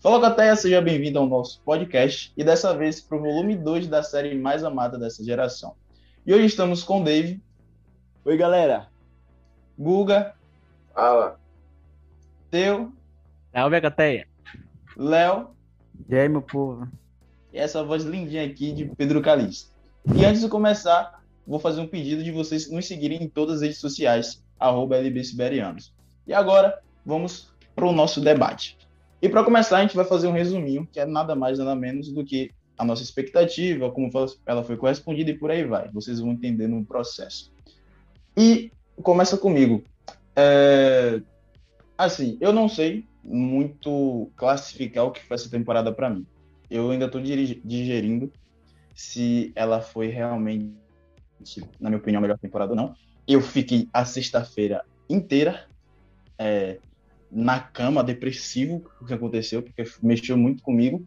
Fala Cateia, seja bem-vindo ao nosso podcast e dessa vez para o volume 2 da série mais amada dessa geração. E hoje estamos com o Dave. Oi, galera. Guga. Fala. Teu. Salve, Cateia. Léo. E aí, meu povo. E essa voz lindinha aqui de Pedro Calixto. E antes de começar, vou fazer um pedido de vocês nos seguirem em todas as redes sociais, arroba LBSiberianos. E agora, vamos para o nosso debate. E para começar, a gente vai fazer um resuminho, que é nada mais, nada menos do que a nossa expectativa, como ela foi correspondida e por aí vai. Vocês vão entender no processo. E começa comigo. É... Assim, eu não sei muito classificar o que foi essa temporada para mim. Eu ainda estou digerindo se ela foi realmente, na minha opinião, a melhor temporada ou não. Eu fiquei a sexta-feira inteira é, na cama, depressivo, o que aconteceu, porque mexeu muito comigo.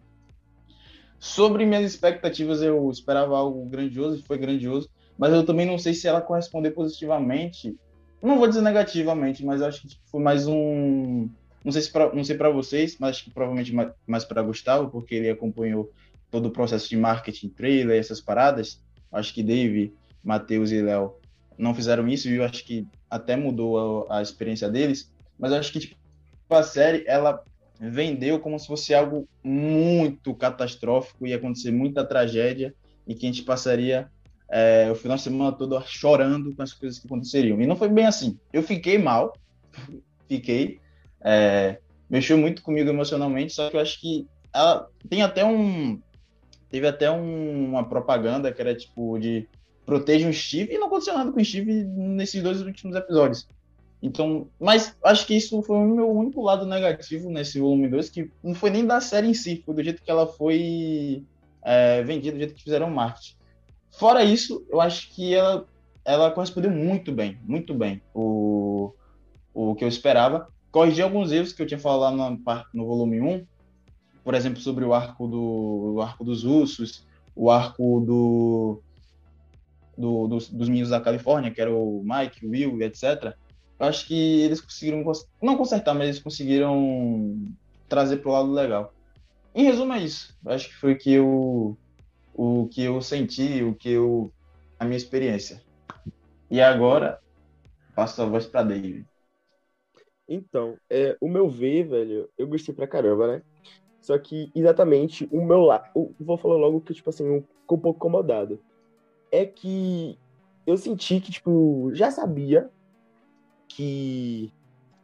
Sobre minhas expectativas, eu esperava algo grandioso foi grandioso, mas eu também não sei se ela correspondeu positivamente. Não vou dizer negativamente, mas acho que foi mais um. Não sei se pra, não sei para vocês, mas acho que provavelmente mais, mais para Gustavo, porque ele acompanhou todo o processo de marketing, trailer, essas paradas. Acho que Dave, Matheus e Léo não fizeram isso e eu acho que até mudou a, a experiência deles. Mas acho que tipo, a série ela vendeu como se fosse algo muito catastrófico, ia acontecer muita tragédia e que a gente passaria é, o final de semana todo chorando com as coisas que aconteceriam. E não foi bem assim. Eu fiquei mal, fiquei, é, mexeu muito comigo emocionalmente, só que eu acho que ela tem até um. Teve até um, uma propaganda que era tipo de proteja o Steve, e não aconteceu nada com o Steve nesses dois últimos episódios. Então, mas acho que isso foi o meu único lado negativo nesse volume 2, que não foi nem da série em si, foi do jeito que ela foi é, vendida, do jeito que fizeram o marketing. Fora isso, eu acho que ela, ela correspondeu muito bem, muito bem o, o que eu esperava. Corrigi alguns erros que eu tinha falado no, no volume 1, por exemplo, sobre o arco, do, o arco dos ursos, o arco do, do dos, dos meninos da Califórnia, que era o Mike, o Will, etc acho que eles conseguiram, não consertar, mas eles conseguiram trazer para o lado legal. Em resumo, é isso. Acho que foi que eu, o que eu senti, o que eu, a minha experiência. E agora, passo a voz para David. Então, é, o meu ver, velho, eu gostei pra caramba, né? Só que, exatamente, o meu lado. Vou falar logo que, tipo assim, eu fico um pouco incomodado. É que eu senti que, tipo, já sabia que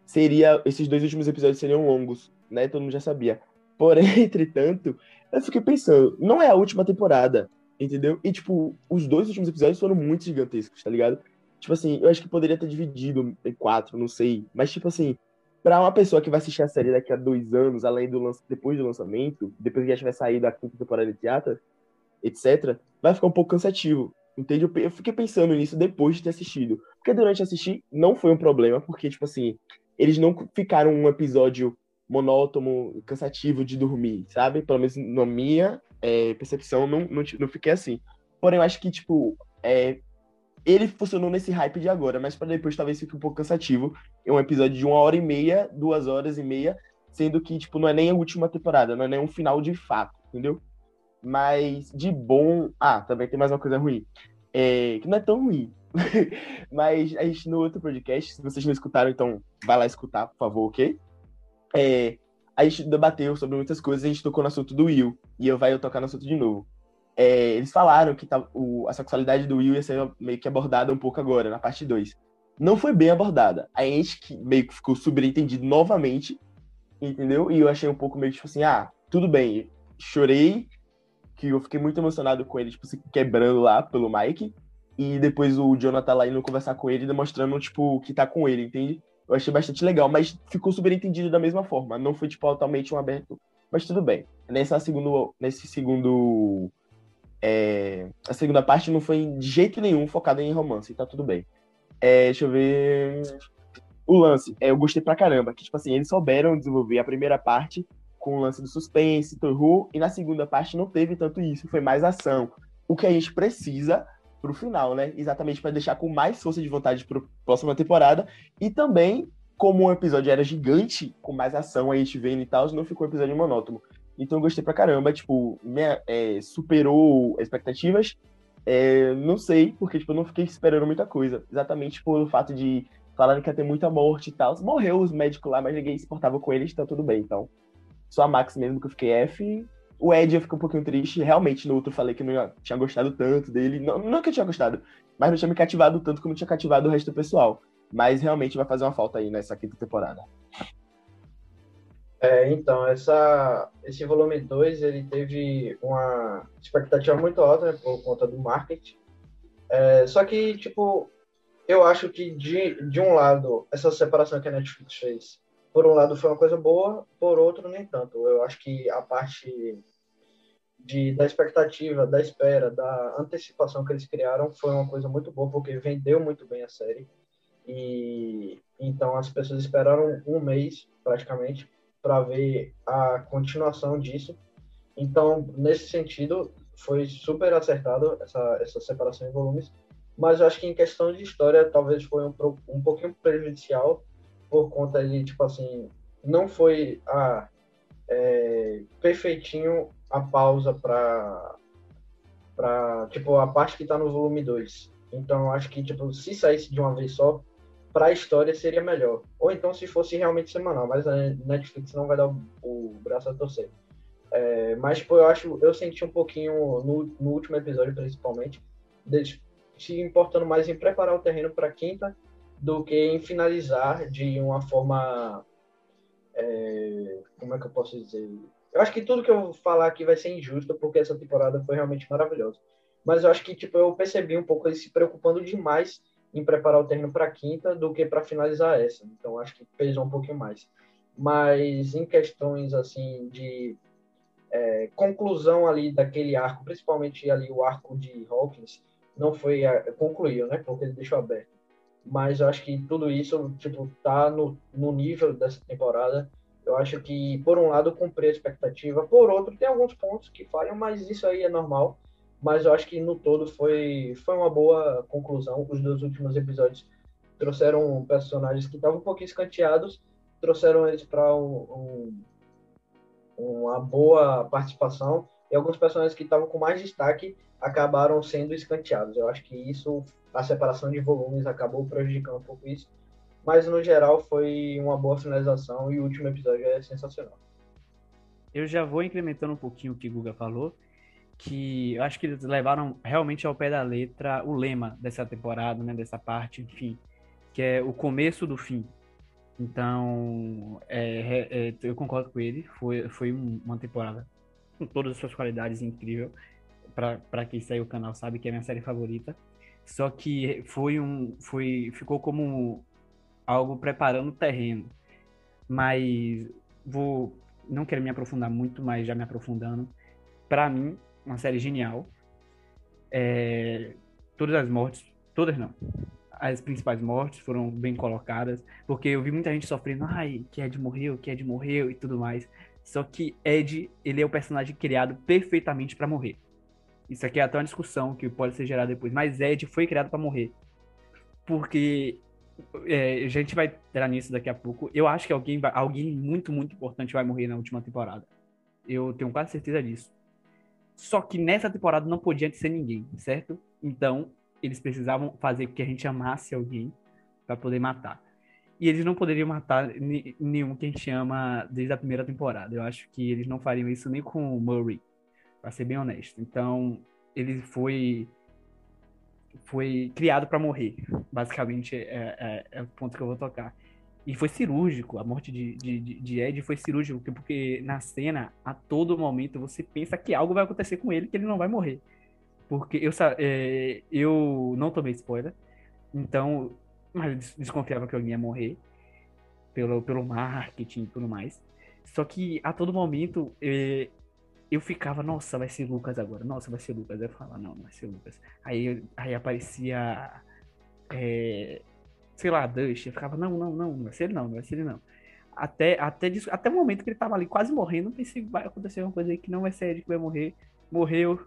seria esses dois últimos episódios seriam longos, né? Todo mundo já sabia. Porém, entretanto, eu fiquei pensando, não é a última temporada, entendeu? E tipo, os dois últimos episódios foram muito gigantescos, tá ligado? Tipo assim, eu acho que poderia ter dividido em quatro, não sei. Mas tipo assim, para uma pessoa que vai assistir a série daqui a dois anos, além do depois do lançamento, depois que já tiver saído a quinta temporada de teatro, etc., vai ficar um pouco cansativo. Entende? Eu fiquei pensando nisso depois de ter assistido. Porque durante assistir não foi um problema, porque, tipo assim, eles não ficaram um episódio monótono, cansativo de dormir, sabe? Pelo menos na minha é, percepção, não, não, não fiquei assim. Porém, eu acho que, tipo, é, ele funcionou nesse hype de agora, mas para depois talvez fique um pouco cansativo. É um episódio de uma hora e meia, duas horas e meia, sendo que, tipo, não é nem a última temporada, não é nem um final de fato, entendeu? Mas de bom. Ah, também tem mais uma coisa ruim. É, que não é tão ruim. Mas a gente no outro podcast, se vocês não escutaram, então vai lá escutar, por favor, ok? É, a gente debateu sobre muitas coisas, a gente tocou no assunto do Will, e eu vai tocar no assunto de novo. É, eles falaram que tá, o, a sexualidade do Will ia ser meio que abordada um pouco agora, na parte 2. Não foi bem abordada. A gente que meio que ficou subentendido novamente, entendeu? E eu achei um pouco meio tipo assim, ah, tudo bem, chorei, que eu fiquei muito emocionado com ele, tipo, se quebrando lá pelo Mike. E depois o Jonathan lá indo conversar com ele, demonstrando, tipo, que tá com ele, entende? Eu achei bastante legal, mas ficou super entendido da mesma forma. Não foi, tipo, totalmente um aberto. Mas tudo bem. Nessa segundo, nesse segundo. É, a segunda parte não foi de jeito nenhum focada em romance, tá tudo bem. É, deixa eu ver. O lance, é, eu gostei pra caramba. Que, tipo assim, eles souberam desenvolver a primeira parte com o lance do suspense, terror, e na segunda parte não teve tanto isso, foi mais ação. O que a gente precisa pro final, né? Exatamente para deixar com mais força de vontade para próxima temporada e também como um episódio era gigante, com mais ação, a gente vendo e tal, não ficou um episódio monótono. Então eu gostei pra caramba, tipo, é, superou expectativas. É, não sei, porque tipo, eu não fiquei esperando muita coisa. Exatamente pelo fato de falarem que ia ter muita morte e tal. Morreu os médicos lá, mas ninguém se portava com eles, então tudo bem. Então, só a Max mesmo que eu fiquei F. O Ed eu fiquei um pouquinho triste. Realmente, no outro eu falei que não tinha gostado tanto dele. Não, não que eu tinha gostado, mas não tinha me cativado tanto como tinha cativado o resto do pessoal. Mas realmente vai fazer uma falta aí nessa quinta temporada. É, então, essa, esse volume 2, ele teve uma expectativa muito alta, né, por conta do marketing. É, só que, tipo, eu acho que, de, de um lado, essa separação que a Netflix fez, por um lado foi uma coisa boa, por outro, nem tanto. Eu acho que a parte de, da expectativa, da espera, da antecipação que eles criaram foi uma coisa muito boa, porque vendeu muito bem a série. E então as pessoas esperaram um mês, praticamente, para ver a continuação disso. Então, nesse sentido, foi super acertado essa, essa separação em volumes. Mas eu acho que em questão de história, talvez foi um, um pouquinho prejudicial, por conta de, tipo assim, não foi a, é, perfeitinho a pausa para para tipo a parte que está no volume 2. Então acho que tipo se saísse de uma vez só, para a história seria melhor. Ou então se fosse realmente semanal, mas a Netflix não vai dar o, braço a torcer. É, mas tipo, eu acho, eu senti um pouquinho no, no último episódio principalmente, deles se importando mais em preparar o terreno para quinta do que em finalizar de uma forma é, como é que eu posso dizer? Eu acho que tudo que eu vou falar aqui vai ser injusto porque essa temporada foi realmente maravilhosa. Mas eu acho que tipo eu percebi um pouco eles se preocupando demais em preparar o terreno para quinta do que para finalizar essa. Então acho que pesou um pouquinho mais. Mas em questões assim de é, conclusão ali daquele arco, principalmente ali o arco de Hawkins, não foi concluído, né? Porque ele deixou aberto. Mas eu acho que tudo isso tipo tá no, no nível dessa temporada. Eu acho que por um lado cumpri a expectativa, por outro tem alguns pontos que falham, mas isso aí é normal mas eu acho que no todo foi, foi uma boa conclusão. Os dois últimos episódios trouxeram personagens que estavam um pouquinho escanteados, trouxeram eles para um, um, uma boa participação, e alguns personagens que estavam com mais destaque acabaram sendo escanteados. Eu acho que isso, a separação de volumes acabou prejudicando um pouco isso, mas no geral foi uma boa finalização e o último episódio é sensacional. Eu já vou incrementando um pouquinho o que o Guga falou que eu acho que eles levaram realmente ao pé da letra o lema dessa temporada, né, dessa parte, enfim, que é o começo do fim. Então, é, é, eu concordo com ele, foi, foi uma temporada com todas as suas qualidades incrível. Para quem segue o canal sabe que é minha série favorita. Só que foi um, foi, ficou como algo preparando o terreno. Mas vou, não quero me aprofundar muito, mas já me aprofundando. Para mim, uma série genial. É, todas as mortes, todas não. As principais mortes foram bem colocadas, porque eu vi muita gente sofrendo, ai, que Ed morreu, que Ed morreu e tudo mais. Só que Ed, ele é o personagem criado perfeitamente para morrer. Isso aqui é até uma discussão que pode ser gerada depois, mas Ed foi criado para morrer. Porque é, a gente vai entrar nisso daqui a pouco. Eu acho que alguém, vai, alguém muito, muito importante vai morrer na última temporada. Eu tenho quase certeza disso. Só que nessa temporada não podia ser ninguém, certo? Então, eles precisavam fazer com que a gente amasse alguém para poder matar. E eles não poderiam matar nenhum que a gente ama desde a primeira temporada. Eu acho que eles não fariam isso nem com o Murray, para ser bem honesto. Então, ele foi foi criado para morrer. Basicamente, é, é, é, o ponto que eu vou tocar. E foi cirúrgico, a morte de, de, de Ed foi cirúrgico, porque na cena, a todo momento, você pensa que algo vai acontecer com ele, que ele não vai morrer. Porque eu, é, eu não tomei spoiler, então, mas desconfiava que alguém ia morrer, pelo, pelo marketing e tudo mais. Só que a todo momento, é, eu ficava, nossa, vai ser Lucas agora, nossa, vai ser Lucas. Eu falava, não, não vai ser Lucas. Aí, aí aparecia é, sei lá, Dust, eu ficava, não, não, não, não vai ser ele não, não vai ser ele não. Até, até, até o momento que ele tava ali quase morrendo, pensei que vai acontecer uma coisa aí que não vai ser ele que vai morrer. Morreu,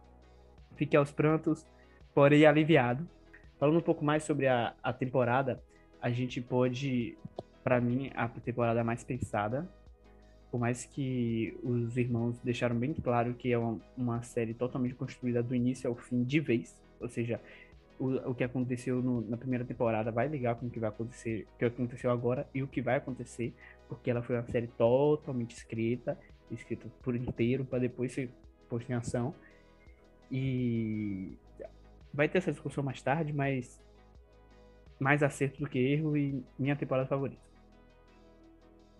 fiquei aos prantos, porém aliviado. Falando um pouco mais sobre a, a temporada, a gente pode para mim, a temporada mais pensada. Por mais que os irmãos deixaram bem claro que é uma, uma série totalmente construída do início ao fim de vez. Ou seja, o, o que aconteceu no, na primeira temporada vai ligar com o que vai acontecer, o que aconteceu agora e o que vai acontecer, porque ela foi uma série totalmente escrita, escrita por inteiro para depois ser posta em ação. E vai ter essa discussão mais tarde, mas mais acerto do que erro e minha temporada favorita.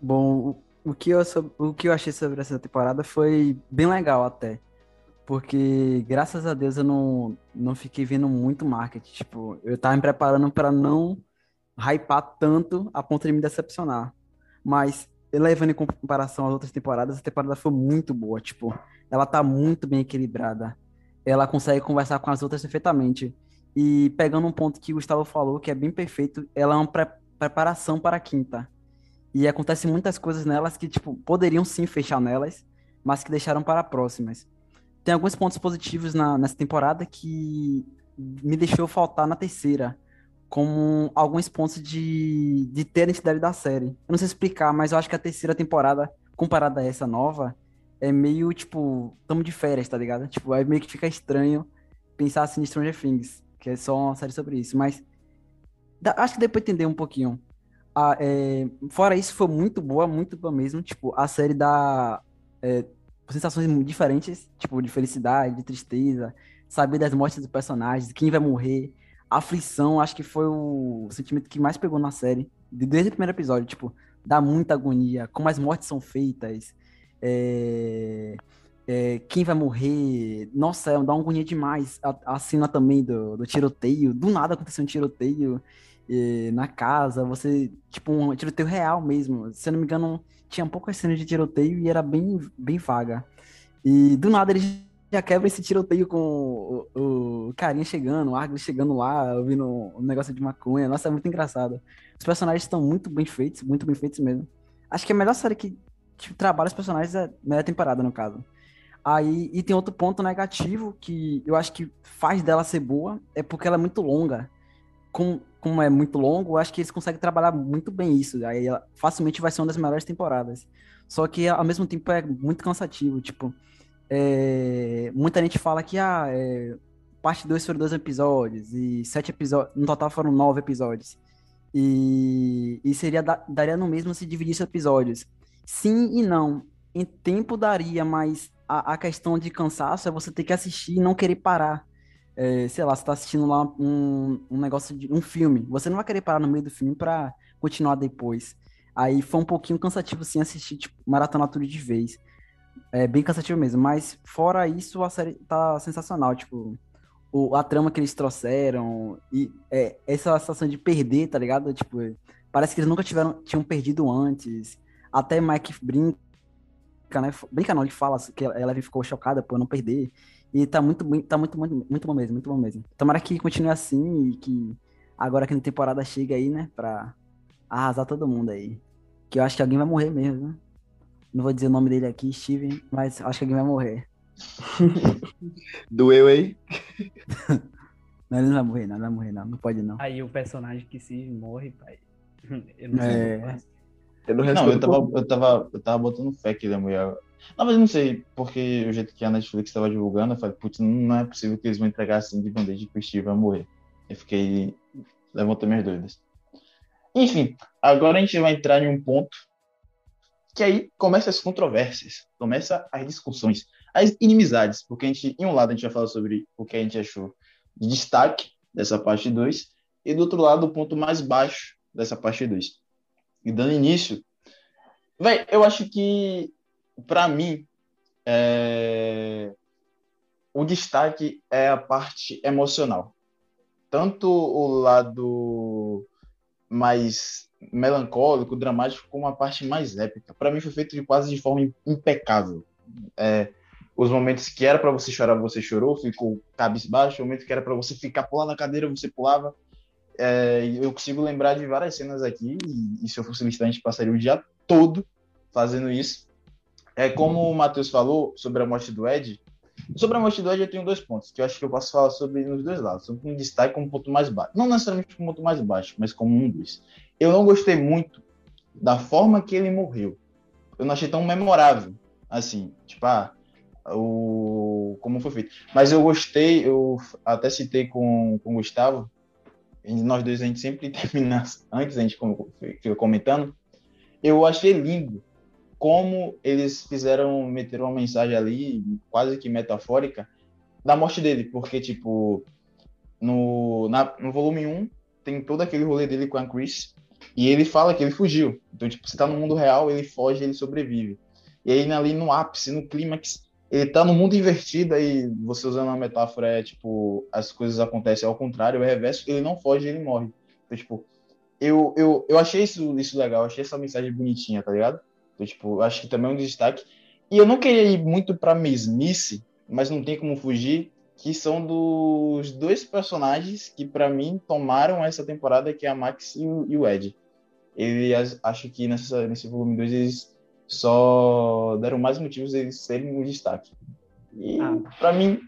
Bom, o que eu, o que eu achei sobre essa temporada foi bem legal até. Porque, graças a Deus, eu não, não fiquei vendo muito marketing. Tipo, eu tava me preparando para não hypar tanto a ponto de me decepcionar. Mas, levando em comparação às outras temporadas, a temporada foi muito boa. Tipo, ela tá muito bem equilibrada. Ela consegue conversar com as outras perfeitamente. E pegando um ponto que o Gustavo falou, que é bem perfeito, ela é uma pre preparação para a quinta. E acontecem muitas coisas nelas que, tipo, poderiam sim fechar nelas, mas que deixaram para próximas. Tem alguns pontos positivos na, nessa temporada que me deixou faltar na terceira, como alguns pontos de, de ter a identidade da série. Eu não sei explicar, mas eu acho que a terceira temporada, comparada a essa nova, é meio, tipo, tamo de férias, tá ligado? Tipo, aí meio que fica estranho pensar assim em Stranger Things, que é só uma série sobre isso, mas acho que deu pra entender um pouquinho. Ah, é, fora isso, foi muito boa, muito boa mesmo. Tipo, a série dá é, sensações diferentes, tipo, de felicidade, de tristeza, saber das mortes dos personagens, quem vai morrer. Aflição, acho que foi o sentimento que mais pegou na série, desde o primeiro episódio. Tipo, dá muita agonia, como as mortes são feitas, é, é, quem vai morrer. Nossa, é, dá uma agonia demais. A, a cena também do, do tiroteio, do nada aconteceu um tiroteio na casa, você, tipo, um tiroteio real mesmo. Se eu não me engano, tinha poucas cenas de tiroteio e era bem, bem vaga. E do nada eles já quebram esse tiroteio com o, o carinha chegando, o Argus chegando lá, ouvindo um negócio de maconha. Nossa, é muito engraçado. Os personagens estão muito bem feitos, muito bem feitos mesmo. Acho que a melhor série que tipo, trabalha os personagens a melhor temporada, no caso. Aí, e tem outro ponto negativo que eu acho que faz dela ser boa, é porque ela é muito longa. Com, como é muito longo, acho que eles conseguem trabalhar muito bem isso. Aí facilmente vai ser uma das melhores temporadas. Só que ao mesmo tempo é muito cansativo. Tipo, é... muita gente fala que ah, é... parte 2 foram dois episódios, e sete episódios. No total foram nove episódios. E, e seria daria no mesmo se dividisse episódios. Sim e não. Em tempo daria, mas a, a questão de cansaço é você ter que assistir e não querer parar é, sei lá, você tá assistindo lá um, um negócio de um filme, você não vai querer parar no meio do filme para continuar depois. Aí foi um pouquinho cansativo, assim, assistir, tipo, maratona tudo de vez. É bem cansativo mesmo, mas fora isso, a série tá sensacional, tipo, o, a trama que eles trouxeram, e é, essa sensação de perder, tá ligado? Tipo, parece que eles nunca tiveram, tinham perdido antes. Até Mike brinca, né? Brinca não, ele fala que ela ficou chocada por não perder. E tá muito, tá muito, muito, muito bom mesmo, muito bom mesmo. Tomara que continue assim e que agora que na temporada chega aí, né, pra arrasar todo mundo aí. Que eu acho que alguém vai morrer mesmo, né? Não vou dizer o nome dele aqui, Steven, mas acho que alguém vai morrer. Doeu aí? não, ele não vai morrer, não, não vai morrer, não. Não pode, não. Aí o personagem que se morre, pai. Eu não sei. É... Eu não, não eu, tava, eu, tava, eu tava botando fé que ele ia morrer não, mas eu não sei, porque o jeito que a Netflix estava divulgando, eu falei, putz, não é possível que eles vão entregar assim de bandeja que o Steve vai morrer. Eu fiquei. levantou minhas dúvidas. Enfim, agora a gente vai entrar em um ponto que aí começa as controvérsias, começa as discussões, as inimizades, porque a gente, em um lado, a gente vai falar sobre o que a gente achou de destaque dessa parte 2, e do outro lado, o ponto mais baixo dessa parte 2. E dando início, véi, eu acho que para mim, é... o destaque é a parte emocional. Tanto o lado mais melancólico, dramático, como a parte mais épica. Para mim foi feito de quase de forma impecável. É, os momentos que era para você chorar, você chorou, ficou cabisbaixo. O momento que era para você ficar pulando na cadeira, você pulava. É, eu consigo lembrar de várias cenas aqui, e, e se eu fosse listar, a gente passaria o dia todo fazendo isso. É como o Matheus falou sobre a morte do Ed. Sobre a morte do Ed, eu tenho dois pontos que eu acho que eu posso falar sobre nos dois lados. Um destaque como um ponto mais baixo. Não necessariamente como um ponto mais baixo, mas como um dos. Eu não gostei muito da forma que ele morreu. Eu não achei tão memorável, assim, tipo, ah, o como foi feito. Mas eu gostei, eu até citei com, com o Gustavo, nós dois a gente sempre termina antes, a gente fica comentando, eu achei lindo como eles fizeram meter uma mensagem ali, quase que metafórica, da morte dele, porque, tipo, no, na, no volume 1 tem todo aquele rolê dele com a Chris, e ele fala que ele fugiu. Então, tipo, você tá no mundo real, ele foge, ele sobrevive. E aí, ali no ápice, no clímax, ele tá no mundo invertido, aí você usando uma metáfora, é tipo, as coisas acontecem ao contrário, o reverso, ele não foge, ele morre. Então, tipo, eu, eu, eu achei isso, isso legal, achei essa mensagem bonitinha, tá ligado? Então, tipo, acho que também é um destaque. E eu não queria ir muito pra mesmice, mas não tem como fugir, que são dos dois personagens que, para mim, tomaram essa temporada, que é a Max e o, e o Ed. Ele, acho que nessa, nesse volume 2 eles só deram mais motivos de eles serem um destaque. E, ah. para mim,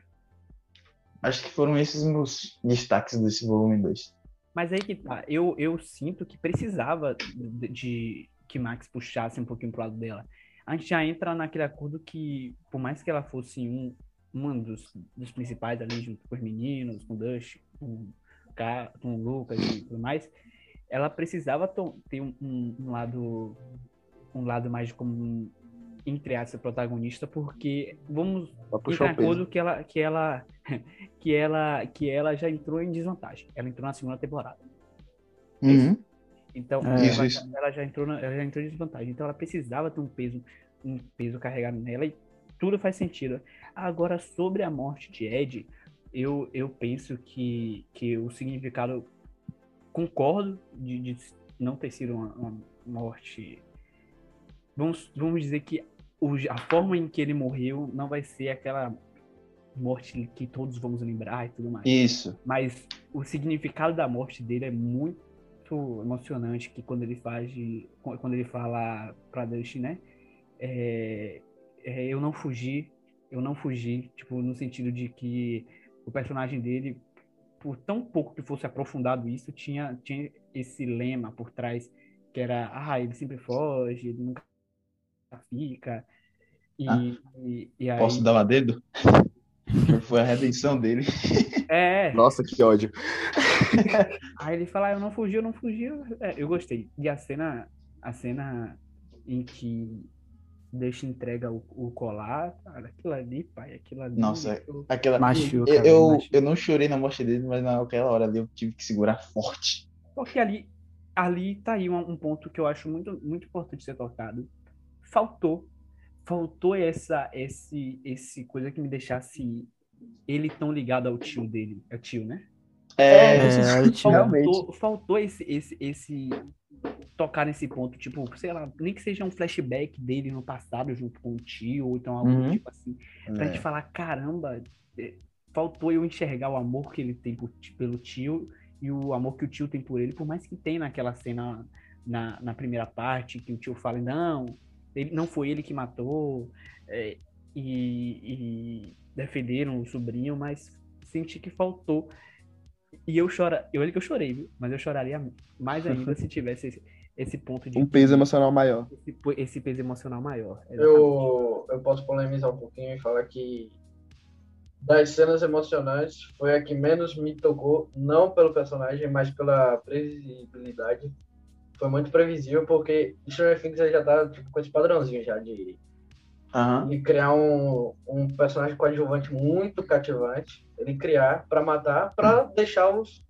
acho que foram esses meus destaques desse volume 2. Mas aí que tá, eu, eu sinto que precisava de, de que Max puxasse um pouquinho pro lado dela. A gente já entra naquele acordo que, por mais que ela fosse um, um dos, dos principais ali, junto com os meninos, com o Dust, com, com o Lucas e tudo mais, ela precisava ter um, um, um, lado um lado mais como entre aspas protagonista porque vamos entrar em acordo que ela que ela que ela que ela já entrou em desvantagem ela entrou na segunda temporada uhum. Então, é, ela, isso. ela, já entrou na, ela já entrou em desvantagem. Então, ela precisava ter um peso, um peso carregado nela e tudo faz sentido. Agora, sobre a morte de Ed, eu, eu penso que, que o significado. Concordo de, de não ter sido uma, uma morte. Vamos, vamos dizer que a forma em que ele morreu não vai ser aquela morte que todos vamos lembrar e tudo mais. Isso. Mas o significado da morte dele é muito muito emocionante que quando ele faz de, quando ele fala para Dusty, né? É, é, eu não fugi, eu não fugi, tipo no sentido de que o personagem dele, por tão pouco que fosse aprofundado isso, tinha tinha esse lema por trás que era, ah, ele sempre foge, ele nunca fica. E, ah, e, e aí... Posso dar uma dedo? Foi a redenção dele. É. Nossa, que ódio. Aí ele fala, ah, eu não fugi, eu não fugi. É, eu gostei. E a cena, a cena em que deixa entrega o, o colar, cara, aquilo ali, pai, aquilo ali. Nossa, eu... aquela. Machuca, eu, eu, machuca. eu não chorei na morte dele, mas naquela hora ali eu tive que segurar forte. Porque ali, ali tá aí um, um ponto que eu acho muito, muito importante ser tocado. Faltou faltou essa esse esse coisa que me deixasse ele tão ligado ao tio dele, é tio, né? É, é faltou, faltou esse, esse, esse tocar nesse ponto, tipo, sei lá, nem que seja um flashback dele no passado junto com o tio, ou então algo uhum. tipo assim, pra é. gente falar, caramba, é, faltou eu enxergar o amor que ele tem por, pelo tio e o amor que o tio tem por ele, por mais que tenha naquela cena na, na primeira parte, que o tio fala, não, ele, não foi ele que matou, é, e, e defenderam o sobrinho, mas senti que faltou. E eu chora, eu olhei que eu chorei, viu? Mas eu choraria mais ainda se tivesse esse, esse ponto de um peso emocional maior. Esse, esse peso emocional maior. Eu, eu posso polemizar um pouquinho e falar que das cenas emocionantes foi a que menos me tocou, não pelo personagem, mas pela previsibilidade. Foi muito previsível, porque Stranger Things já tá tipo, com esse padrãozinho já de Uhum. E criar um, um personagem coadjuvante muito cativante. Ele criar para matar, para deixar os,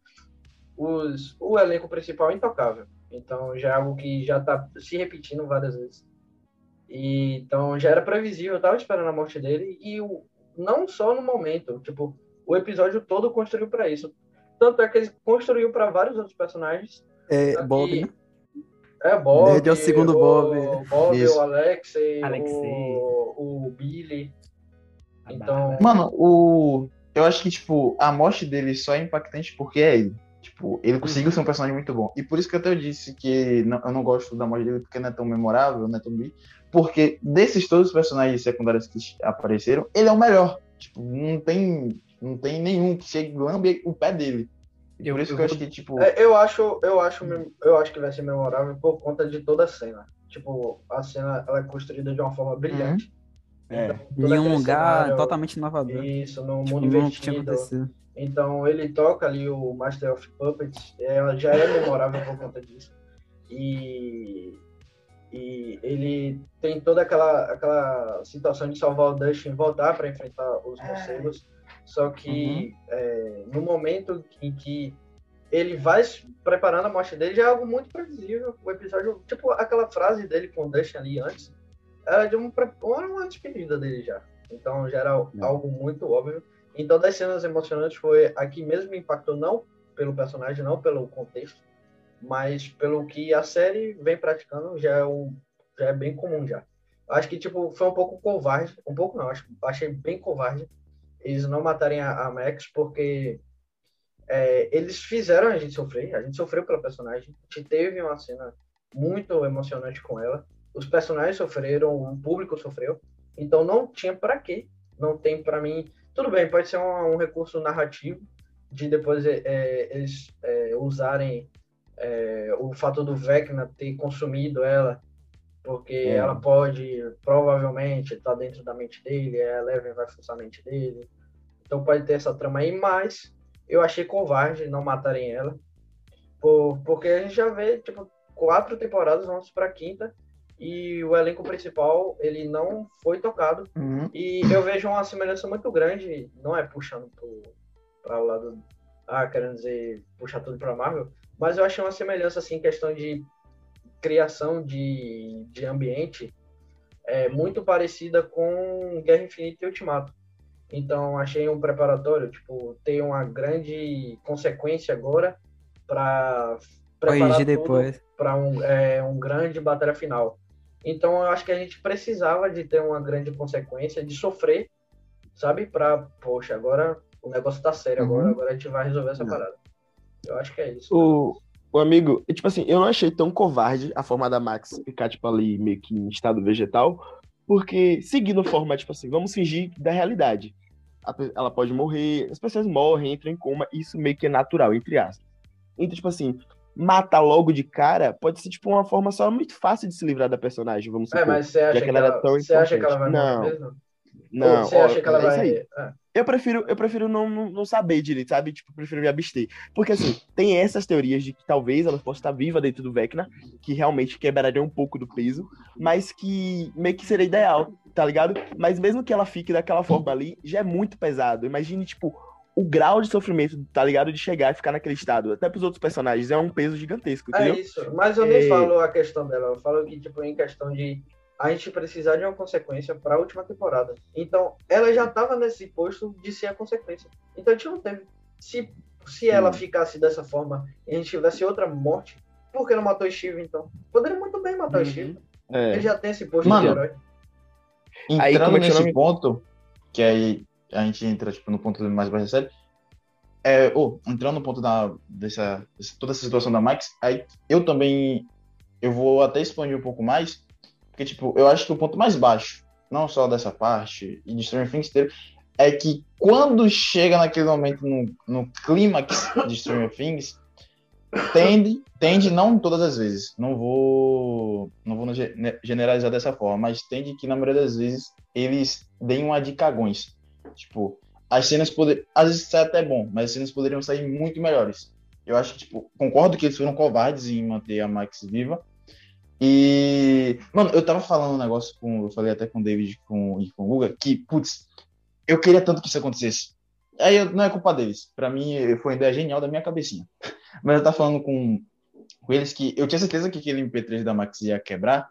os, o elenco principal intocável. Então já é algo que já está se repetindo várias vezes. E, então já era previsível, eu tava esperando a morte dele. E o, não só no momento, tipo, o episódio todo construiu para isso. Tanto é que ele construiu para vários outros personagens. É, Bob, né? É, Bob. Ned é o segundo o, Bob. Bob, Isso. o Alexei, Alexei. O, o Billy. Então. Mano, o. Eu acho que, tipo, a morte dele só é impactante porque é ele. Tipo, ele conseguiu ser um personagem muito bom. E por isso que até eu disse que não, eu não gosto da morte dele porque não é tão memorável, não é tão bem. Porque desses todos os personagens secundários que apareceram, ele é o melhor. Tipo, não tem, não tem nenhum que chegue lambe o pé dele. Eu- por isso eu que eu acho que, tipo. É, eu acho, eu acho, eu acho que vai ser memorável por conta de toda a cena. Tipo, a cena ela é construída de uma forma brilhante. É. Então, Em um lugar cenário, totalmente inovador. Isso, no Tipo, mundo invertido. acontecido. Então ele toca ali o Master of Puppets, ela já é memorável por conta disso. E, e ele tem toda aquela, aquela situação de salvar o Dustin e voltar para enfrentar os morcegos. Só que é, no momento em que ele vai se preparando a morte dele, já é algo muito previsível. O episódio, tipo, aquela frase dele com o Dustin ali antes, era de um, pre- era uma despedida dele já. Então já era algo muito óbvio. Então, das cenas emocionantes foi aqui mesmo me impactou não pelo personagem, não pelo contexto, mas pelo que a série vem praticando já é, um, já é bem comum já. Acho que tipo foi um pouco covarde, um pouco não, acho, achei bem covarde eles não matarem a, a Max porque é, eles fizeram a gente sofrer, a gente sofreu pela personagem, a gente teve uma cena muito emocionante com ela, os personagens sofreram, o público sofreu, então não tinha para quê, não tem para mim. Tudo bem, pode ser um, um recurso narrativo de depois é, é, eles é, usarem é, o fato do Vecna ter consumido ela, porque É. ela pode provavelmente estar dentro da mente dele, a Eleven vai forçar a mente dele. Então pode ter essa trama aí, mas eu achei covarde não matarem ela, por, porque a gente já vê tipo quatro temporadas, vamos para quinta e o elenco principal ele não foi tocado Uhum. e eu vejo uma semelhança muito grande, não é puxando para o lado, ah, querendo dizer, puxar tudo para Marvel, mas eu achei uma semelhança, assim, questão de criação de, de ambiente, é muito parecida com Guerra Infinita e Ultimato. Então, achei um preparatório, tipo, tem uma grande consequência agora para preparar depois. para um, é, um grande batalha final. Então eu acho que a gente precisava de ter uma grande consequência, de sofrer, sabe? Para, poxa, agora o negócio tá sério, Uhum. agora, agora a gente vai resolver essa parada. Eu acho que é isso. O, o amigo, tipo assim, eu não achei tão covarde a forma da Max ficar, tipo, ali meio que em estado vegetal, porque seguindo a forma, tipo assim, vamos fingir da realidade. Ela pode morrer, as pessoas morrem, entram em coma, isso meio que é natural, entre aspas. Então, tipo assim, matar logo de cara pode ser, tipo, uma forma só muito fácil de se livrar da personagem, vamos supor. É, mas você acha, que ela tão você acha que ela vai morrer Não. mesmo? Não, Ou você ó, acha que ela é vai. É. Eu prefiro, eu prefiro não, não, não saber direito, sabe? Tipo, eu prefiro me abster. Porque, assim, tem essas teorias de que talvez ela possa estar viva dentro do Vecna, que realmente quebraria um pouco do peso, mas que meio que seria ideal, tá ligado? Mas mesmo que ela fique daquela forma ali, já é muito pesado. Imagine, tipo, o grau de sofrimento, tá ligado? De chegar e ficar naquele estado. Até pros outros personagens, é um peso gigantesco, É entendeu? isso. Mas eu nem É. falo a questão dela. Eu falo que, tipo, em questão de a gente precisar de uma consequência para a última temporada. Então, ela já estava nesse posto de ser a consequência. Então, a gente não teve. Se, se ela ficasse dessa forma e a gente tivesse outra morte, por que não matou o Steve, então? Poderia muito bem matar o Uhum. Steve. É. Ele já tem esse posto Mano, de herói. Aí, Entrando como é que nesse chama? ponto, que aí a gente entra tipo, no ponto mais baixo da série, é, ô, entrando no ponto da, dessa, dessa- toda essa situação da Max, aí eu também, eu vou até expandir um pouco mais, porque, tipo, eu acho que o ponto mais baixo, não só dessa parte, e de Stranger Things inteiro, é que quando chega naquele momento no, no clímax de Stranger Things, tende, tende, não todas as vezes, não vou, não vou ge- ne- generalizar dessa forma, mas tende que na maioria das vezes eles deem uma de cagões. Tipo, as cenas poder, às vezes até bom, mas as cenas poderiam sair muito melhores. Eu acho que, tipo, concordo que eles foram covardes em manter a Max viva. E, mano, eu tava falando um negócio com, eu falei até com o David com, e com o Guga, que, putz, eu queria tanto que isso acontecesse. Aí eu- não é culpa deles. Pra mim, foi uma ideia genial da minha cabecinha. Mas eu tava falando com, com eles que eu tinha certeza que aquele MP3 da Max ia quebrar.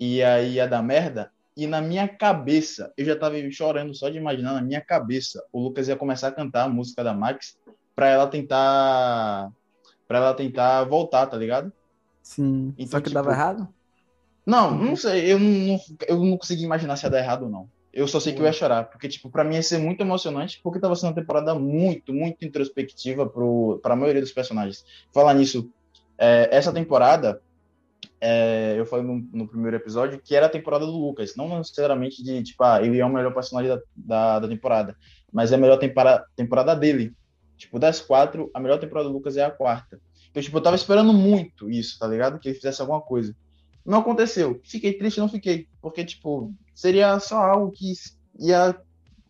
E aí ia dar merda. E na minha cabeça, eu já tava chorando só de imaginar na minha cabeça, o Lucas ia começar a cantar a música da Max pra ela tentar. para ela tentar voltar, tá ligado? Sim. Então, Só que tipo, dava errado? Não, não sei, eu não, eu não consegui imaginar se ia dar errado ou não. Eu só sei que eu ia chorar, porque, tipo, pra mim ia ser muito emocionante, porque tava sendo uma temporada muito, muito introspectiva pro, pra maioria dos personagens. Falar nisso, é, essa temporada, é, eu falei no, no primeiro episódio, que era a temporada do Lucas, não necessariamente de, tipo, ah, ele é o melhor personagem da, da, da temporada, mas é a melhor tempora, temporada dele. Tipo, das quatro, a melhor temporada do Lucas é a quarta. Então, tipo, eu tava esperando muito isso, tá ligado? Que ele fizesse alguma coisa. Não aconteceu. Fiquei triste, não fiquei. Porque, tipo, seria só algo que ia,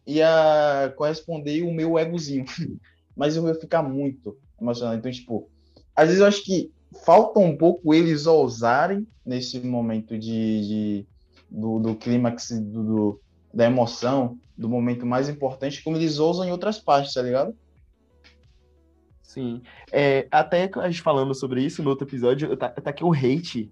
ia corresponder o meu egozinho. Mas eu ia ficar muito emocionado. Então, tipo, às vezes eu acho que falta um pouco eles ousarem nesse momento de, de do, do clímax, do, do, da emoção, do momento mais importante, como eles ousam em outras partes, tá ligado? Sim. É, até a gente falando sobre isso no outro episódio, tá, tá aqui um hate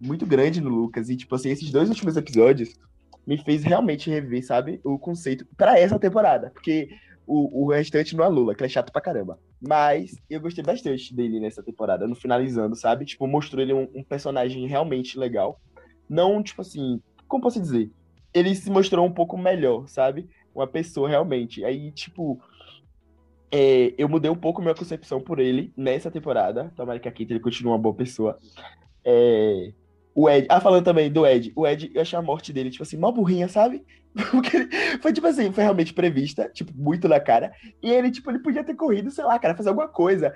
muito grande no Lucas. E, tipo assim, esses dois últimos episódios me fez realmente rever, sabe, o conceito para essa temporada. Porque o, o restante não é Lula, que é chato pra caramba. Mas eu gostei bastante dele nessa temporada, no finalizando, sabe? Tipo, mostrou ele um, um personagem realmente legal. Não, tipo assim, como posso dizer? Ele se mostrou um pouco melhor, sabe? Uma pessoa realmente. Aí, tipo, é, eu mudei um pouco minha concepção por ele nessa temporada. Tomara que aqui ele continue uma boa pessoa. É, o Ed. Ah, falando também do Ed. O Ed, eu achei a morte dele, tipo assim, mó burrinha, sabe? Porque foi tipo assim, foi realmente prevista, tipo, muito na cara. E ele, tipo, ele podia ter corrido, sei lá, cara, fazer alguma coisa.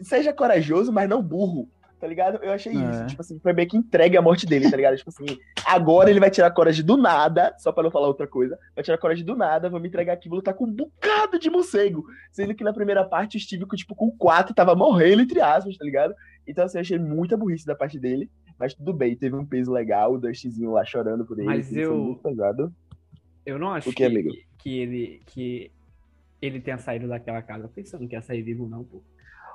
Seja corajoso, mas não burro. Tá ligado? Eu achei é. isso. Tipo assim, foi meio que entregue a morte dele, tá ligado? tipo assim, agora ele vai tirar coragem do nada, só pra não falar outra coisa. Vai tirar coragem do nada, vou me entregar aqui, vou lutar com um bocado de morcego. Sendo que na primeira parte o Steve, tipo, com quatro, tava morrendo, entre aspas, tá ligado? Então, assim, eu achei muita burrice da parte dele. Mas tudo bem, teve um peso legal, o Dustzinho lá chorando por ele. Mas eu. Muito pesado. Eu não acho que, amigo? que ele que ele tenha saído daquela casa pensando que ia sair vivo, não, pô.